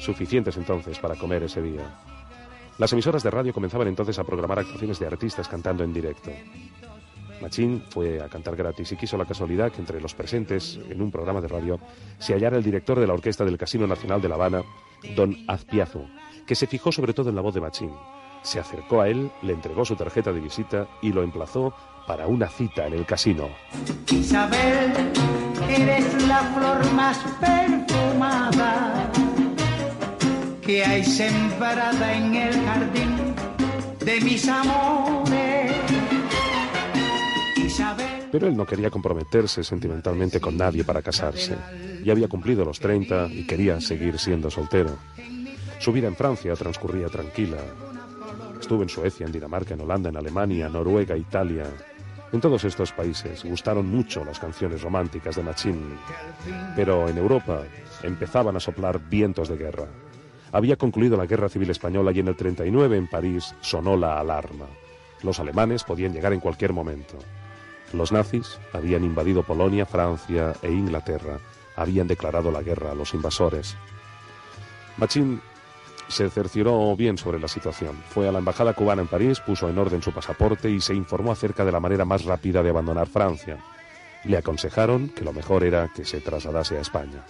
S29: suficientes entonces para comer ese día. Las emisoras de radio comenzaban entonces a programar actuaciones de artistas cantando en directo. Machín fue a cantar gratis y quiso la casualidad que entre los presentes en un programa de radio se hallara el director de la Orquesta del Casino Nacional de La Habana, don Azpiazu, que se fijó sobre todo en la voz de Machín. Se acercó a él, le entregó su tarjeta de visita y lo emplazó para una cita en el casino.
S33: Isabel, eres la flor más perfumada que hay sembrada en el jardín de mis amores. Isabel,
S29: Pero él no quería comprometerse sentimentalmente con nadie para casarse. Ya había cumplido los 30 y quería seguir siendo soltero. Su vida en Francia transcurría tranquila. Estuvo en Suecia, en Dinamarca, en Holanda, en Alemania, Noruega, Italia. En todos estos países gustaron mucho las canciones románticas de Machín. Pero en Europa empezaban a soplar vientos de guerra. Había concluido la Guerra Civil Española y en el 39 en París sonó la alarma. Los alemanes podían llegar en cualquier momento. Los nazis habían invadido Polonia, Francia e Inglaterra. Habían declarado la guerra a los invasores. Machín se cercioró bien sobre la situación. Fue a la embajada cubana en París, puso en orden su pasaporte y se informó acerca de la manera más rápida de abandonar Francia. Le aconsejaron que lo mejor era que se trasladase a España.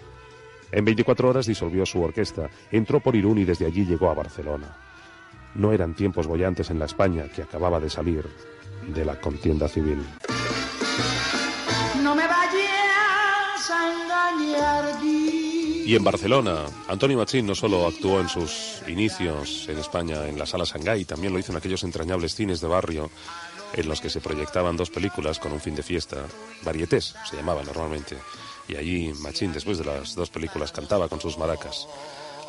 S29: En 24 horas disolvió su orquesta, entró por Irún y desde allí llegó a Barcelona. No eran tiempos bollantes en la España que acababa de salir de la contienda civil.
S33: no me vayas a engañar,
S29: Y en Barcelona, Antonio Machín no solo actuó en sus inicios en España en la Sala Shanghái, también lo hizo en aquellos entrañables cines de barrio en los que se proyectaban dos películas con un fin de fiesta, varietés se llamaba normalmente. Y allí Machín, después de las dos películas, cantaba con sus maracas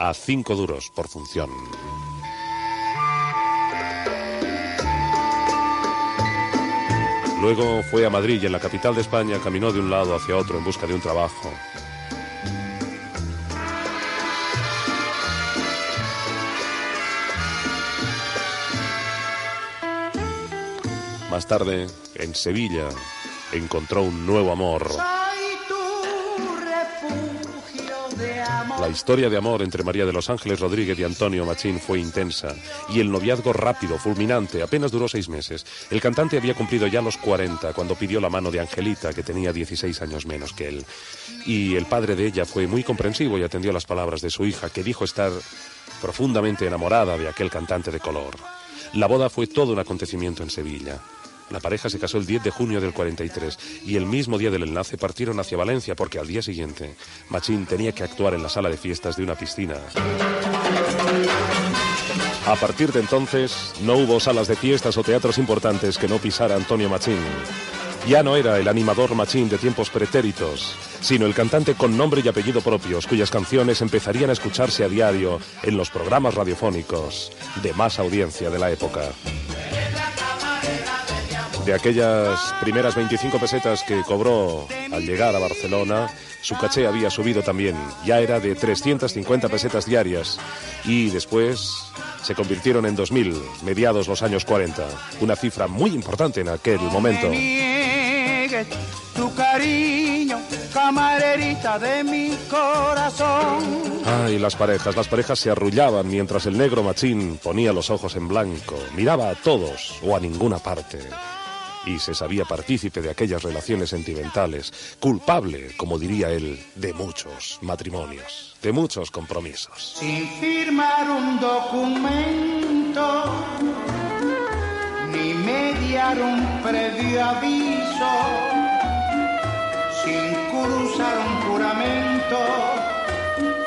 S29: a cinco duros por función. Luego fue a Madrid y en la capital de España caminó de un lado hacia otro en busca de un trabajo. Más tarde, en Sevilla, encontró un nuevo amor. La historia de amor entre María de los Ángeles Rodríguez y Antonio Machín fue intensa y el noviazgo rápido, fulminante, apenas duró seis meses. El cantante había cumplido ya los 40 cuando pidió la mano de Angelita, que tenía 16 años menos que él. Y el padre de ella fue muy comprensivo y atendió las palabras de su hija, que dijo estar profundamente enamorada de aquel cantante de color. La boda fue todo un acontecimiento en Sevilla. La pareja se casó el 10 de junio del 43 y el mismo día del enlace partieron hacia Valencia porque al día siguiente Machín tenía que actuar en la sala de fiestas de una piscina. A partir de entonces no hubo salas de fiestas o teatros importantes que no pisara Antonio Machín. Ya no era el animador Machín de tiempos pretéritos, sino el cantante con nombre y apellido propios, cuyas canciones empezarían a escucharse a diario en los programas radiofónicos de más audiencia de la época. De aquellas primeras 25 pesetas que cobró al llegar a Barcelona, su caché había subido también. Ya era de 350 pesetas diarias y después se convirtieron en 2.000, mediados los años 40. Una cifra muy importante en aquel momento.
S33: tu cariño, camarerita de mi corazón.
S29: Ay, las parejas, las parejas se arrullaban mientras el negro machín ponía los ojos en blanco, miraba a todos o a ninguna parte. Y se sabía partícipe de aquellas relaciones sentimentales, culpable, como diría él, de muchos matrimonios, de muchos compromisos.
S33: sin firmar un documento ni mediar un previo aviso, sin cruzar un juramento,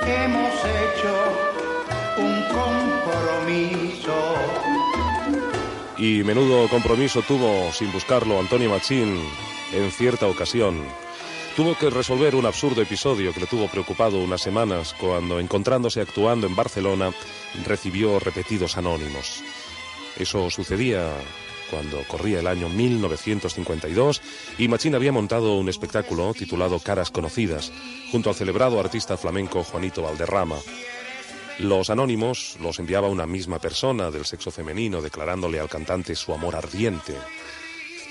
S33: hemos hecho un compromiso.
S29: Y menudo compromiso tuvo, sin buscarlo, Antonio Machín en cierta ocasión. Tuvo que resolver un absurdo episodio que le tuvo preocupado unas semanas cuando, encontrándose actuando en Barcelona, recibió repetidos anónimos. Eso sucedía cuando corría el año 1952 y Machín había montado un espectáculo titulado Caras Conocidas, junto al celebrado artista flamenco Juanito Valderrama. Los anónimos los enviaba una misma persona del sexo femenino declarándole al cantante su amor ardiente.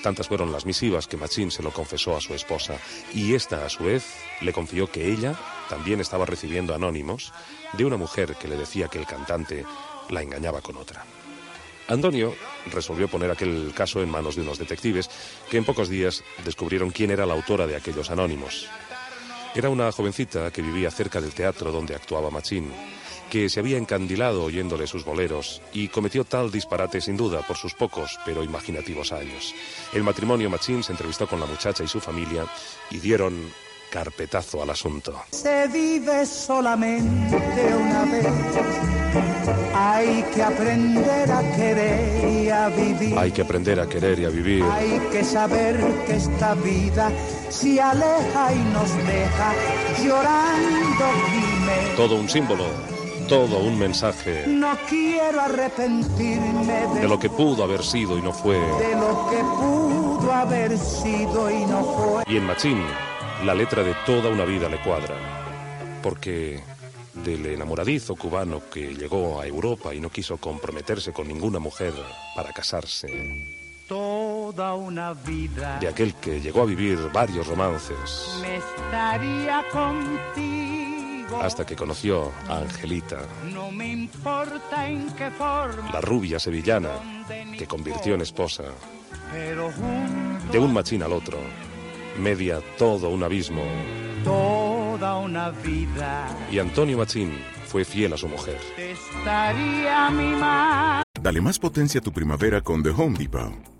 S29: Tantas fueron las misivas que Machín se lo confesó a su esposa y ésta a su vez le confió que ella también estaba recibiendo anónimos de una mujer que le decía que el cantante la engañaba con otra. Antonio resolvió poner aquel caso en manos de unos detectives que en pocos días descubrieron quién era la autora de aquellos anónimos. Era una jovencita que vivía cerca del teatro donde actuaba Machín, que se había encandilado oyéndole sus boleros y cometió tal disparate sin duda por sus pocos pero imaginativos años. El matrimonio Machín se entrevistó con la muchacha y su familia y dieron carpetazo al asunto.
S33: Se vive solamente una vez. Hay que aprender a querer y a vivir.
S29: Hay que aprender a querer y a vivir.
S33: Hay que saber que esta vida se aleja y nos deja llorando.
S29: Todo un símbolo, todo un mensaje
S33: No quiero arrepentirme de,
S29: de lo que pudo haber sido y no fue.
S33: de lo que pudo haber sido y no fue.
S29: Y en Machín, la letra de toda una vida le cuadra. Porque del enamoradizo cubano que llegó a Europa y no quiso comprometerse con ninguna mujer para casarse,
S33: Toda una vida
S29: de aquel que llegó a vivir varios romances,
S33: me estaría contigo.
S29: Hasta que conoció a Angelita,
S33: No me importa en qué forma,
S29: la rubia sevillana, que convirtió en esposa, de un machín al otro, media todo un abismo,
S33: toda una vida
S29: y Antonio Machín fue fiel a su mujer.
S34: Dale más potencia a tu primavera con The Home Depot.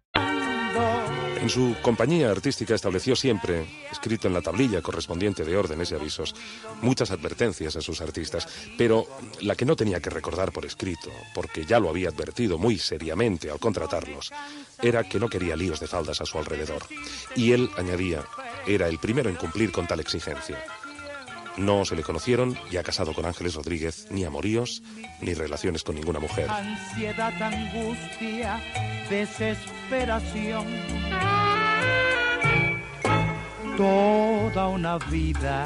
S29: En su compañía artística estableció siempre, escrito en la tablilla correspondiente de órdenes y avisos, muchas advertencias a sus artistas, pero la que no tenía que recordar por escrito, porque ya lo había advertido muy seriamente al contratarlos, era que no quería líos de faldas a su alrededor. Y él, añadía, era el primero en cumplir con tal exigencia. No se le conocieron, ya casado con Ángeles Rodríguez, ni amoríos, ni relaciones con ninguna mujer.
S33: Ansiedad, angustia, desesperación. Toda una vida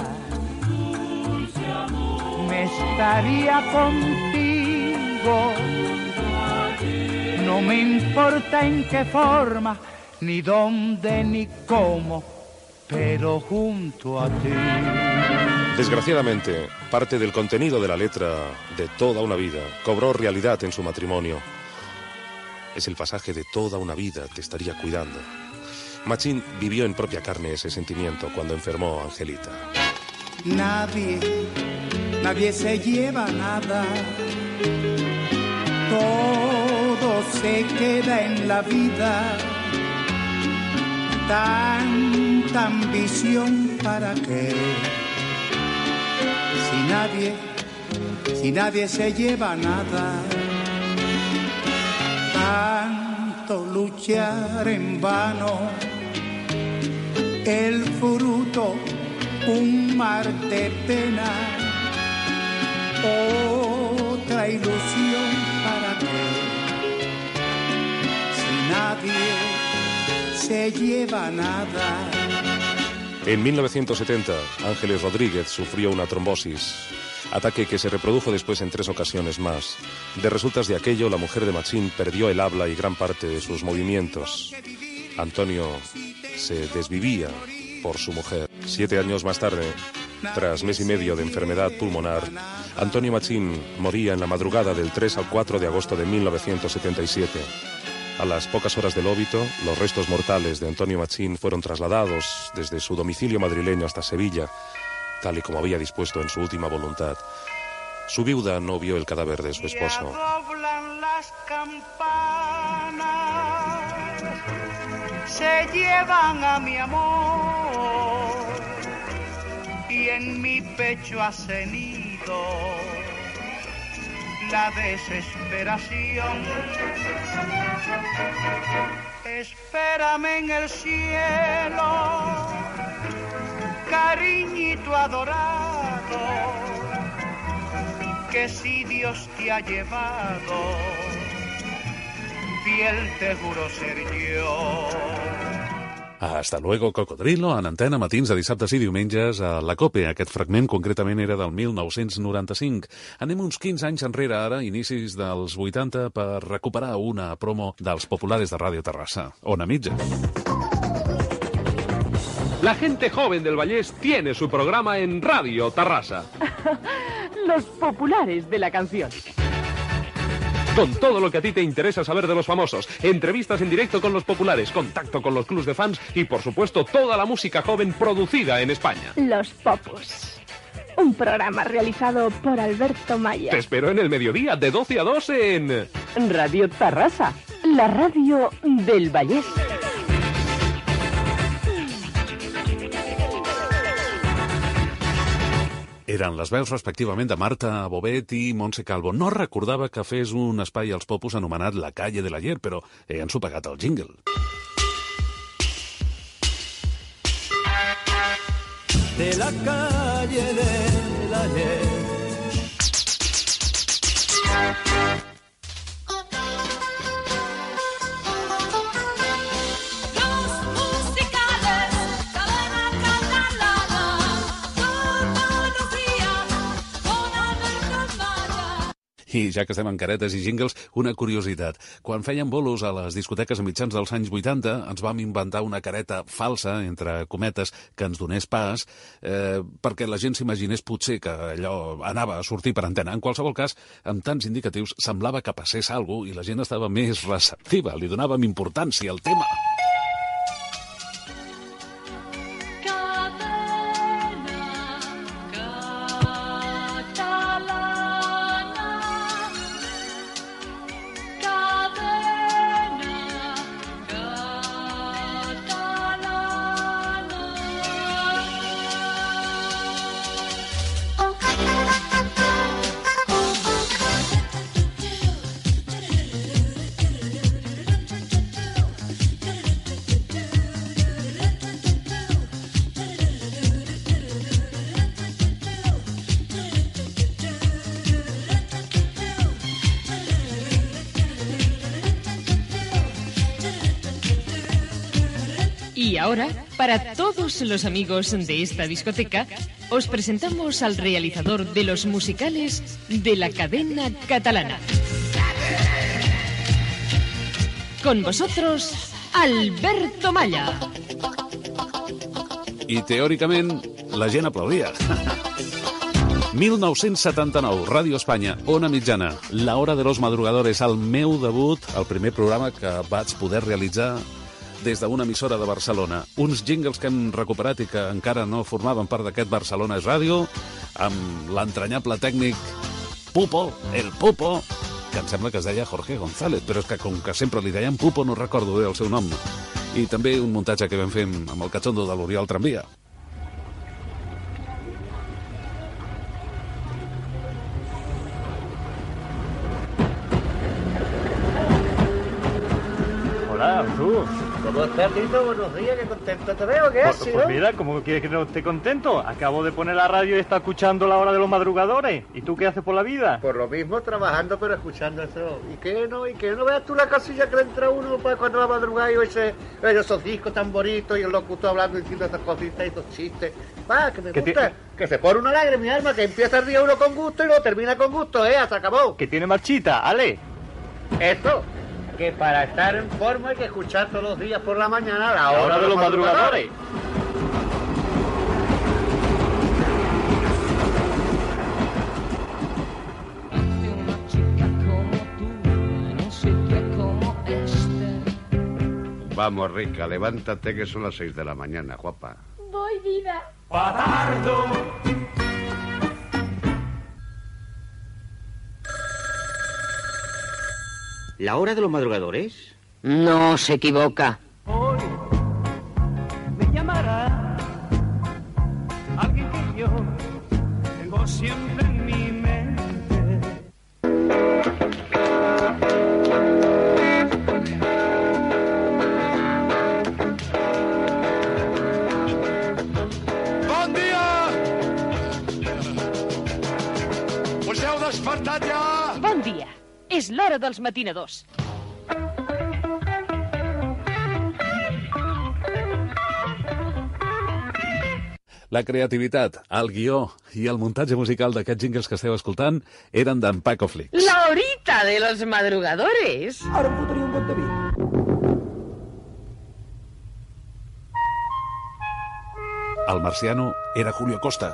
S33: me estaría contigo. No me importa en qué forma, ni dónde, ni cómo, pero junto a ti.
S29: Desgraciadamente, parte del contenido de la letra de Toda una vida cobró realidad en su matrimonio. Es el pasaje de Toda una vida te estaría cuidando. Machín vivió en propia carne ese sentimiento cuando enfermó a Angelita.
S33: Nadie, nadie se lleva nada. Todo se queda en la vida. Tanta ambición para qué. Si nadie, si nadie se lleva nada. Tanto luchar en vano. El fruto un mar de pena, otra ilusión para qué. Si nadie se lleva nada,
S29: En 1970, Ángeles Rodríguez sufrió una trombosis, ataque que se reprodujo después en tres ocasiones más. De resultas de aquello, la mujer de Machín perdió el habla y gran parte de sus movimientos. Antonio se desvivía por su mujer. Siete años más tarde, tras mes y medio de enfermedad pulmonar, Antonio Machín moría en la madrugada del 3 al 4 de agosto de 1977. A las pocas horas del óbito, los restos mortales de Antonio Machín fueron trasladados desde su domicilio madrileño hasta Sevilla, tal y como había dispuesto en su última voluntad. Su viuda no vio el cadáver de su esposo.
S33: doblan las campanas, se llevan a mi amor y en mi pecho ha cenido la desesperación. Espérame en el cielo, cariñito adorado que si Dios te ha llevado, fiel te juro ser yo.
S4: Hasta luego, Cocodrilo, en antena matins de dissabtes i diumenges a la COPE. Aquest fragment concretament era del 1995. Anem uns 15 anys enrere ara, inicis dels 80, per recuperar una promo dels populares de Ràdio Terrassa. Ona mitja.
S35: La gente joven del Vallés tiene su programa en Radio Tarrasa. *laughs*
S36: Los populares de la canción.
S35: Con todo lo que a ti te interesa saber de los famosos, entrevistas en directo con los populares, contacto con los clubs de fans y, por supuesto, toda la música joven producida en España.
S36: Los Popus. Un programa realizado por Alberto Maya.
S35: Te espero en el mediodía, de 12 a 2 en...
S36: Radio Tarrasa, la radio del Vallés.
S4: Eren les veus respectivament de Marta Bobet i Montse Calvo. No recordava que fes un espai als popus anomenat La Calle de l'Ayer, però eh, han sopegat el jingle.
S26: de la calle de la
S4: I ja que estem en caretes i jingles, una curiositat. Quan feien bolos a les discoteques a mitjans dels anys 80, ens vam inventar una careta falsa, entre cometes, que ens donés pas, eh, perquè la gent s'imaginés potser que allò anava a sortir per antena. En qualsevol cas, amb tants indicatius, semblava que passés alguna i la gent estava més receptiva, li donàvem importància al tema.
S37: Para todos los amigos de esta discoteca, os presentamos al realizador de los musicales de la cadena catalana. Con vosotros, Alberto Malla.
S4: I teòricament la gent aplaudia. *laughs* 1979, Ràdio Espanya, Ona Mitjana, La Hora de los Madrugadores, el meu debut, el primer programa que vaig poder realitzar des d'una emissora de Barcelona. Uns jingles que hem recuperat i que encara no formaven part d'aquest Barcelona Ràdio, amb l'entranyable tècnic Pupo, el Pupo, que em sembla que es deia Jorge González, però és que com que sempre li deien Pupo no recordo bé el seu nom. I també un muntatge que vam fer amb el catxondo de l'Oriol Tramvia.
S38: Hola, Artur. Buenos días, qué contento te veo, ¿qué
S39: Pues,
S38: haces,
S39: pues
S38: no?
S39: mira, ¿cómo quieres que no esté contento? Acabo de poner la radio y está escuchando la hora de los madrugadores. ¿Y tú qué haces por la vida?
S38: Por lo mismo, trabajando, pero escuchando eso. ¿Y qué no? ¿Y qué no veas tú la casilla que le entra uno para cuando va a madrugar y ese, esos discos tan bonitos y el locutor hablando diciendo esas cositas y esos chistes? Va, que me gusta. Que se pone una lágrima, mi alma, que empieza el día uno con gusto y lo termina con gusto, ¿eh? Hasta acabó.
S39: Que tiene marchita, Ale.
S38: Eso. Que para estar en forma hay que escuchar todos los días por la mañana la
S39: La
S38: hora,
S39: hora de los madrugadores.
S40: Vamos, rica, levántate que son las seis de la mañana, guapa.
S31: Voy, vida.
S41: ¿La hora de los madrugadores?
S42: No se equivoca.
S37: És l'hora dels matinadors.
S4: La creativitat, el guió i el muntatge musical d'aquests jingles que esteu escoltant eren d'en Paco Flix.
S42: La horita de los madrugadores.
S26: Ara em fotria un got de vi.
S4: El marciano era Julio Costa.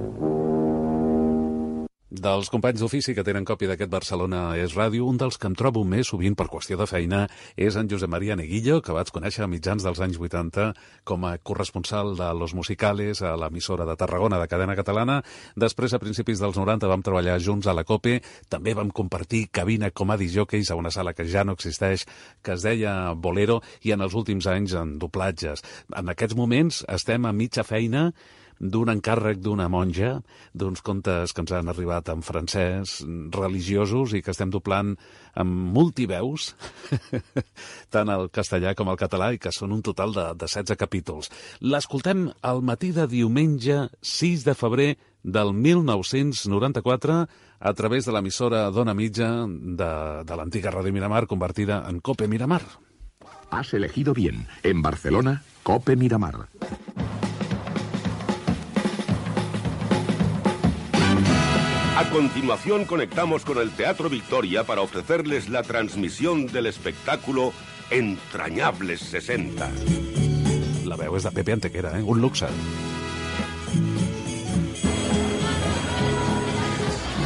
S4: Dels companys d'ofici que tenen còpia d'aquest Barcelona és ràdio, un dels que em trobo més sovint per qüestió de feina és en Josep Maria Neguillo, que vaig conèixer a mitjans dels anys 80 com a corresponsal de Los Musicales a l'emissora de Tarragona de cadena catalana. Després, a principis dels 90, vam treballar junts a la COPE. També vam compartir cabina com a disjòqueis a una sala que ja no existeix, que es deia Bolero, i en els últims anys en doblatges. En aquests moments estem a mitja feina d'un encàrrec d'una monja, d'uns contes que ens han arribat en francès, religiosos, i que estem doblant amb multiveus, *laughs* tant el castellà com el català, i que són un total de, de 16 capítols. L'escoltem al matí de diumenge 6 de febrer del 1994 a través de l'emissora Dona Mitja de, de l'antiga Ràdio Miramar, convertida en Cope Miramar.
S25: Has elegido bien. En Barcelona, Cope Miramar.
S43: A continuación conectamos con el Teatro Victoria para ofrecerles la transmisión del espectáculo Entrañables 60.
S4: La veu és de Pepe Antequera, eh? un luxe.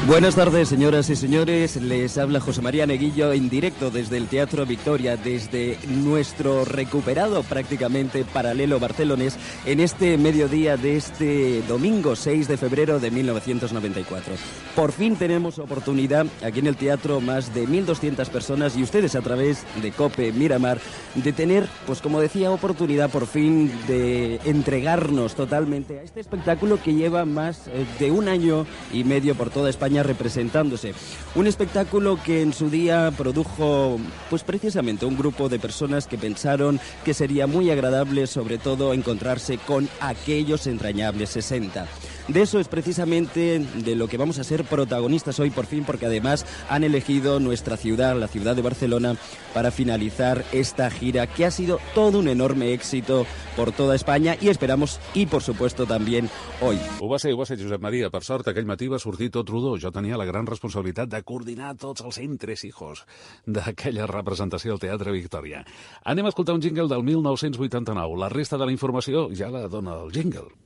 S44: Buenas tardes, señoras y señores. Les habla José María Neguillo en directo desde el Teatro Victoria, desde nuestro recuperado prácticamente paralelo barcelonés en este mediodía de este domingo 6 de febrero de 1994. Por fin tenemos oportunidad aquí en el teatro, más de 1.200 personas y ustedes a través de COPE Miramar, de tener, pues como decía, oportunidad por fin de entregarnos totalmente a este espectáculo que lleva más eh, de un año y medio por toda España representándose. Un espectáculo que en su día produjo, pues precisamente un grupo de personas que pensaron que sería muy agradable, sobre todo, encontrarse con aquellos entrañables 60. De eso es precisamente de lo que vamos a ser protagonistas hoy por fin, porque además han elegido nuestra ciudad, la ciudad de Barcelona, para finalizar esta gira que ha sido todo un enorme éxito por toda España y esperamos, y por supuesto también hoy.
S4: Ho va ser, ho va ser Josep Maria. Per sort, aquell matí va sortir tot rodó. Jo tenia la gran responsabilitat de coordinar tots els entresijos d'aquella representació al Teatre Victòria. Anem a escoltar un jingle del 1989. La resta de la informació ja la dona el jingle.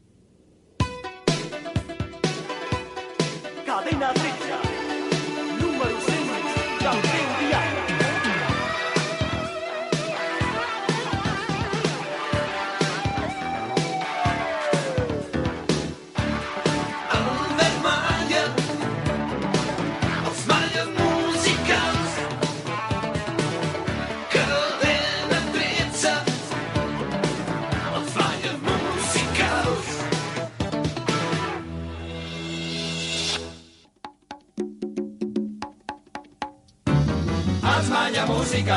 S26: Cadena Treccia,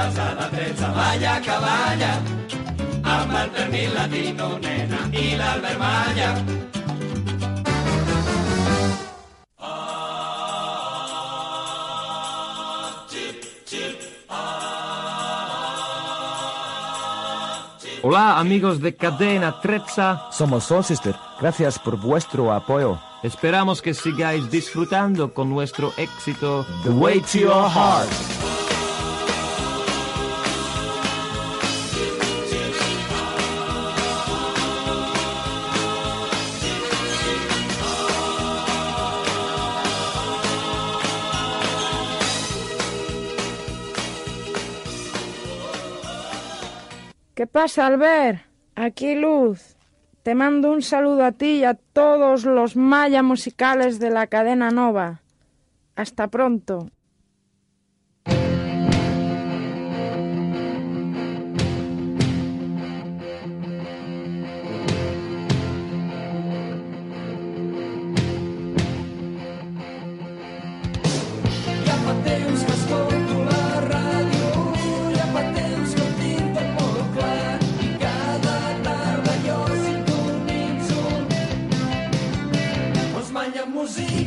S45: musicals
S26: a la 13. Balla que balla, amb el pernil latino, nena, i l'Albert Malla.
S46: Hola amigos de Cadena Trezza.
S47: Somos Soul Sister. Gracias por vuestro apoyo.
S46: Esperamos que sigáis disfrutando con nuestro éxito
S47: The Way to Your Heart.
S48: ¿Qué pasa, Albert? Aquí Luz. Te mando un saludo a ti y a todos los maya musicales de la cadena Nova. Hasta pronto.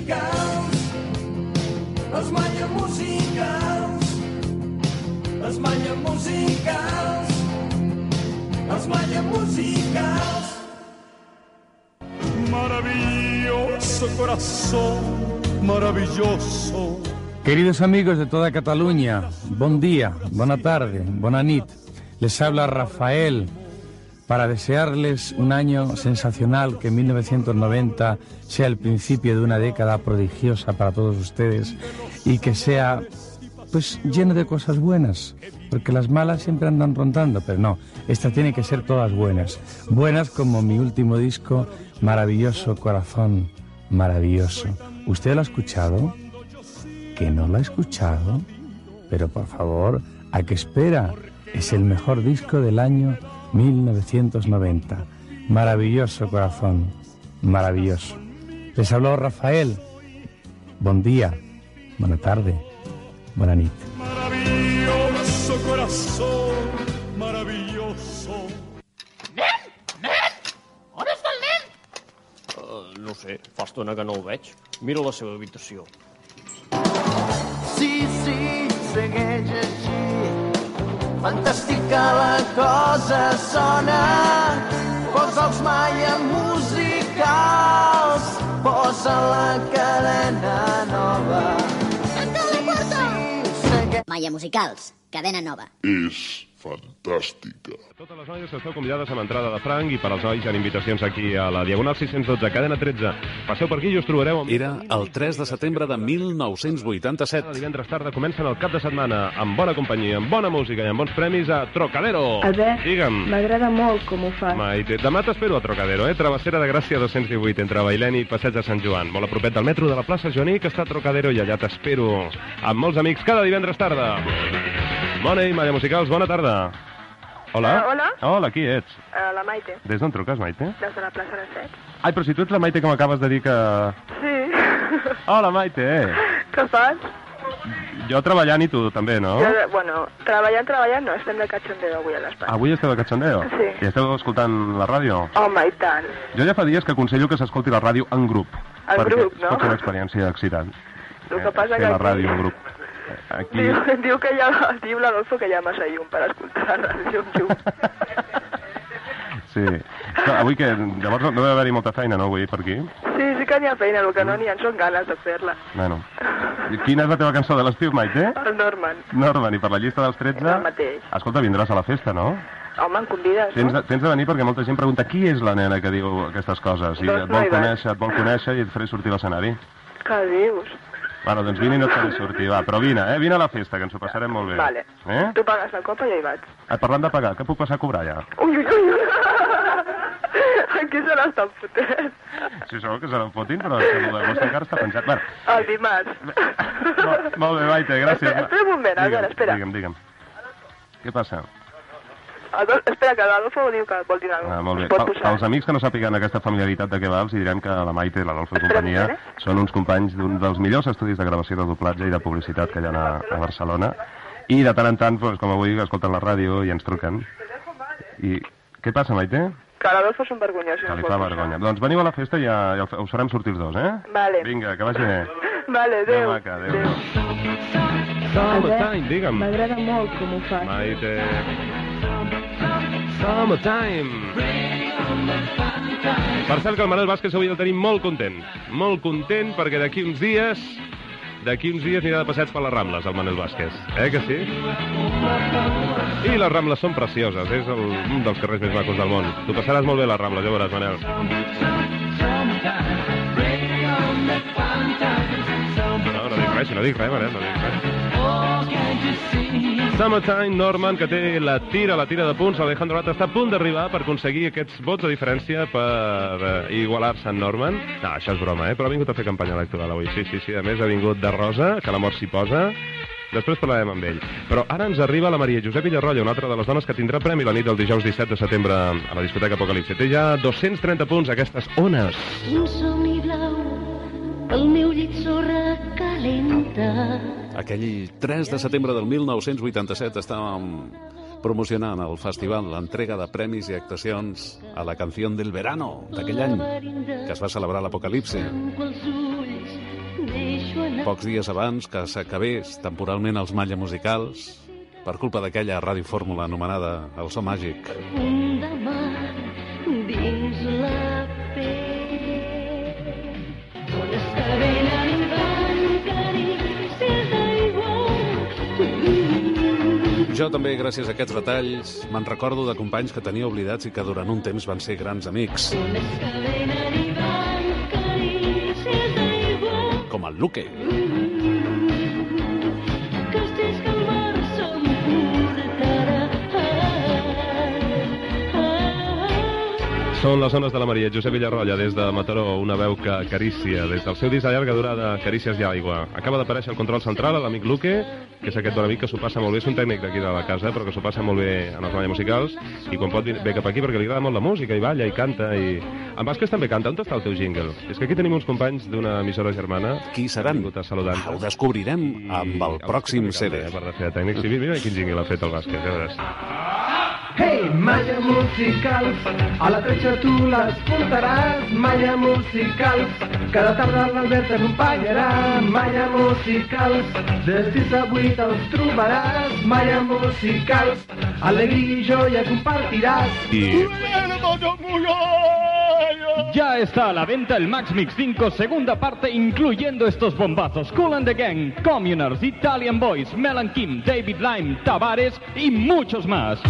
S26: Musicals, els manya musicals, els manya musicals, els manya musicals.
S49: Maravilloso corazón, maravilloso.
S50: Queridos amigos de toda Cataluña, buen día, buena tarde, buena nit. Les habla Rafael para desearles un año sensacional, que 1990 sea el principio de una década prodigiosa para todos ustedes y que sea pues lleno de cosas buenas, porque las malas siempre andan rondando, pero no, esta tiene que ser todas buenas. Buenas como mi último disco, Maravilloso Corazón, maravilloso. ¿Usted lo ha escuchado? ¿Que no lo ha escuchado? Pero por favor, ¿a qué espera? Es el mejor disco del año 1990. Maravilloso corazón, maravilloso. Les habló Rafael. Buen día, buena tarde, buena nit.
S49: Maravilloso corazón, maravilloso.
S51: On està el nen? Uh, no sé, fa estona que no el veig. Mira la seva habitació.
S26: Sí, sí, segueix així. Fantàstica la cosa sona. Posa els Maya musicals. Posa la cadena nova.
S41: Tanca la
S26: porta!
S41: Maya Musicals, cadena nova.
S52: És fantàstica.
S29: Totes les noies esteu convidades amb entrada de franc i per als nois hi ha invitacions aquí a la Diagonal 612, cadena 13. Passeu per aquí i us trobareu amb...
S4: Era el 3 de setembre de 1987.
S29: Divendres tarda comencen el cap de setmana amb bona companyia, amb bona música i amb bons premis a Trocadero.
S36: Albert,
S29: Digue'm.
S36: m'agrada molt com ho fas.
S29: Maite, demà t'espero a Trocadero, eh? Travessera de Gràcia 218 entre Baileni i Passeig de Sant Joan. Molt a propet del metro de la plaça Joaní, que està a Trocadero i allà t'espero amb molts amics cada divendres tarda. Bona i Malla Musicals, bona tarda. Hola.
S36: Eh, hola.
S29: Hola, qui ets?
S36: Uh, la Maite,
S29: Des d'on truques, Maite?
S36: des de la plaça de Sec.
S29: Ai, però si tu ets la Maite que m'acabes de dir que...
S36: Sí.
S29: Hola, Maite.
S36: Què fas?
S29: Jo treballant i tu també, no?
S36: Jo, bueno, treballant, treballant, no, estem de cachondeo avui a l'espai.
S29: Avui esteu de cachondeo?
S36: Sí.
S29: I esteu escoltant la ràdio?
S36: Home, i tant.
S29: Jo ja fa dies que aconsello que s'escolti la ràdio en grup.
S36: En grup, no?
S29: Ser una experiència excitant.
S36: El que passa
S29: fer
S36: que
S29: la ràdio en grup. Aquí...
S36: Diu, diu que ja, diu l'Adolfo que hi ha massa llum per escoltar la amb llum.
S29: Sí. Clar, avui que... Llavors no, no deu haver-hi molta feina, no, avui, per aquí?
S36: Sí, sí que n'hi ha feina, el que no n'hi ha són ganes de fer-la.
S29: Bueno. Quina és la teva cançó de l'estiu, Maite?
S36: El Norman,
S29: Norman, i per la llista dels 13...
S36: el mateix.
S29: Escolta, vindràs a la festa, no?
S36: Home, em convides,
S29: Tens
S36: no?
S29: tens de venir perquè molta gent pregunta qui és la nena que diu aquestes coses i
S36: Doncs
S29: et
S36: no
S29: vol
S36: vaig.
S29: conèixer, et vol conèixer i et faré sortir a l'escenari.
S36: Què dius?
S29: Bueno, doncs vine i no et faré sortir, va, però vine, eh? Vine a la festa, que ens ho passarem molt bé.
S36: Vale.
S29: Eh?
S36: Tu pagues la copa i ja hi vaig.
S29: Et parlant de pagar, què puc passar a cobrar ja?
S36: Ui, ui, ui. *laughs* Aquí se l'estan fotent.
S29: Si sou que se n'en fotin, però el meu vostre encara està penjat. Bueno,
S36: El dimarts.
S29: molt, molt bé, Maite, gràcies.
S36: Espera, espera un moment, Albert, espera.
S29: Digue'm, digue'm. Què passa?
S36: Adol espera, que l'Adolfo diu que vol dir alguna
S29: Ah, molt bé.
S36: Posar.
S29: pels amics que no sàpiguen aquesta familiaritat de què va, els direm que la Maite i l'Adolfo i companyia són uns companys d'un dels millors estudis de gravació de doblatge i de publicitat que hi ha a, a Barcelona I de tant en tant, doncs, com avui, escolten la ràdio i ens truquen. I què passa, Maite?
S36: Que l'Adolfo és un vergonyós.
S29: Que li fa
S36: pujar.
S29: vergonya. Doncs veniu a la festa i ja, ja us- farem sortir els dos, eh?
S36: Vale.
S29: Vinga, que vagi bé. *laughs*
S36: Vale,
S29: Adéu,
S36: adéu.
S29: maca, adéu. Summertime, digue'm.
S53: M'agrada molt com ho fas.
S29: Maite. Summertime. Per cert que el Manel Vázquez avui el tenim molt content. Molt content perquè d'aquí uns dies d'aquí uns dies anirà de passeig per les Rambles, el Manel Vázquez. Eh que sí? I les Rambles són precioses, és el, un dels carrers més macos del món. Tu passaràs molt bé les Rambles, ja veuràs, Manel. No, no dic res, no dic res, Manel, no dic res. Summertime, Norman, que té la tira, la tira de punts. Alejandro Lat està a punt d'arribar per aconseguir aquests vots de diferència per eh, igualar-se en Norman. No, això és broma, eh? Però ha vingut a fer campanya electoral avui. Sí, sí, sí. A més, ha vingut de rosa, que l'amor s'hi posa. Després parlarem amb ell. Però ara ens arriba la Maria Josep Villarrolla, una altra de les dones que tindrà premi la nit del dijous 17 de setembre a la discoteca Apocalipsi. Té ja 230 punts aquestes ones.
S54: Un somni blau, el meu llit sorra calenta.
S4: Aquell 3 de setembre del 1987 estàvem promocionant el festival l'entrega de premis i actuacions a la canció del verano d'aquell any, que es va celebrar l'Apocalipsi. Pocs dies abans que s'acabés temporalment els Malla Musicals, per culpa d'aquella radiofórmula anomenada El So Màgic.
S54: Un de mar dins la
S4: Jo també, gràcies a aquests detalls, me'n recordo de companys que tenia oblidats i que durant un temps van ser grans amics, com el Luque.
S54: Castells
S29: Són les zones de la Maria Josep Villarrolla des de Mataró, una veu que acarícia des del seu disc de llarga durada Carícies i aigua. Acaba d'aparèixer el control central, l'amic Luque, que és aquest bon amic que s'ho passa molt bé, és un tècnic d'aquí de la casa, però que s'ho passa molt bé en els balles musicals, i quan pot ve cap aquí perquè li agrada molt la música, i balla, i canta, i... En Vázquez també canta. On està el teu jingle? És que aquí tenim uns companys d'una emissora germana.
S4: Qui seran?
S29: A saludar
S4: Ho descobrirem amb el pròxim CD.
S29: Eh, per de tècnic. Sí, mira quin jingle ha fet el Vázquez, ja veuràs.
S55: Hey, malla musicals, a la tretxa tu les portaràs, malla musicals, cada tarda l'Albert t'acompanyarà, malla musicals, de 6 a 8 els trobaràs, malla musicals, alegria i joia compartiràs.
S29: I...
S56: Ya está a la venta el Max Mix 5 segunda parte incluyendo estos bombazos. Cool and the Gang, Communards, Italian Boys, Melan Kim, David Lime, Tavares y muchos más.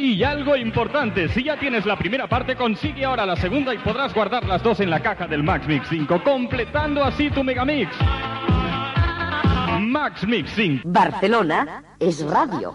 S56: Y algo importante, si ya tienes la primera parte, consigue ahora la segunda y podrás guardar las dos en la caja del Max Mix 5, completando así tu Megamix. Max Mix 5.
S17: Barcelona és ràdio.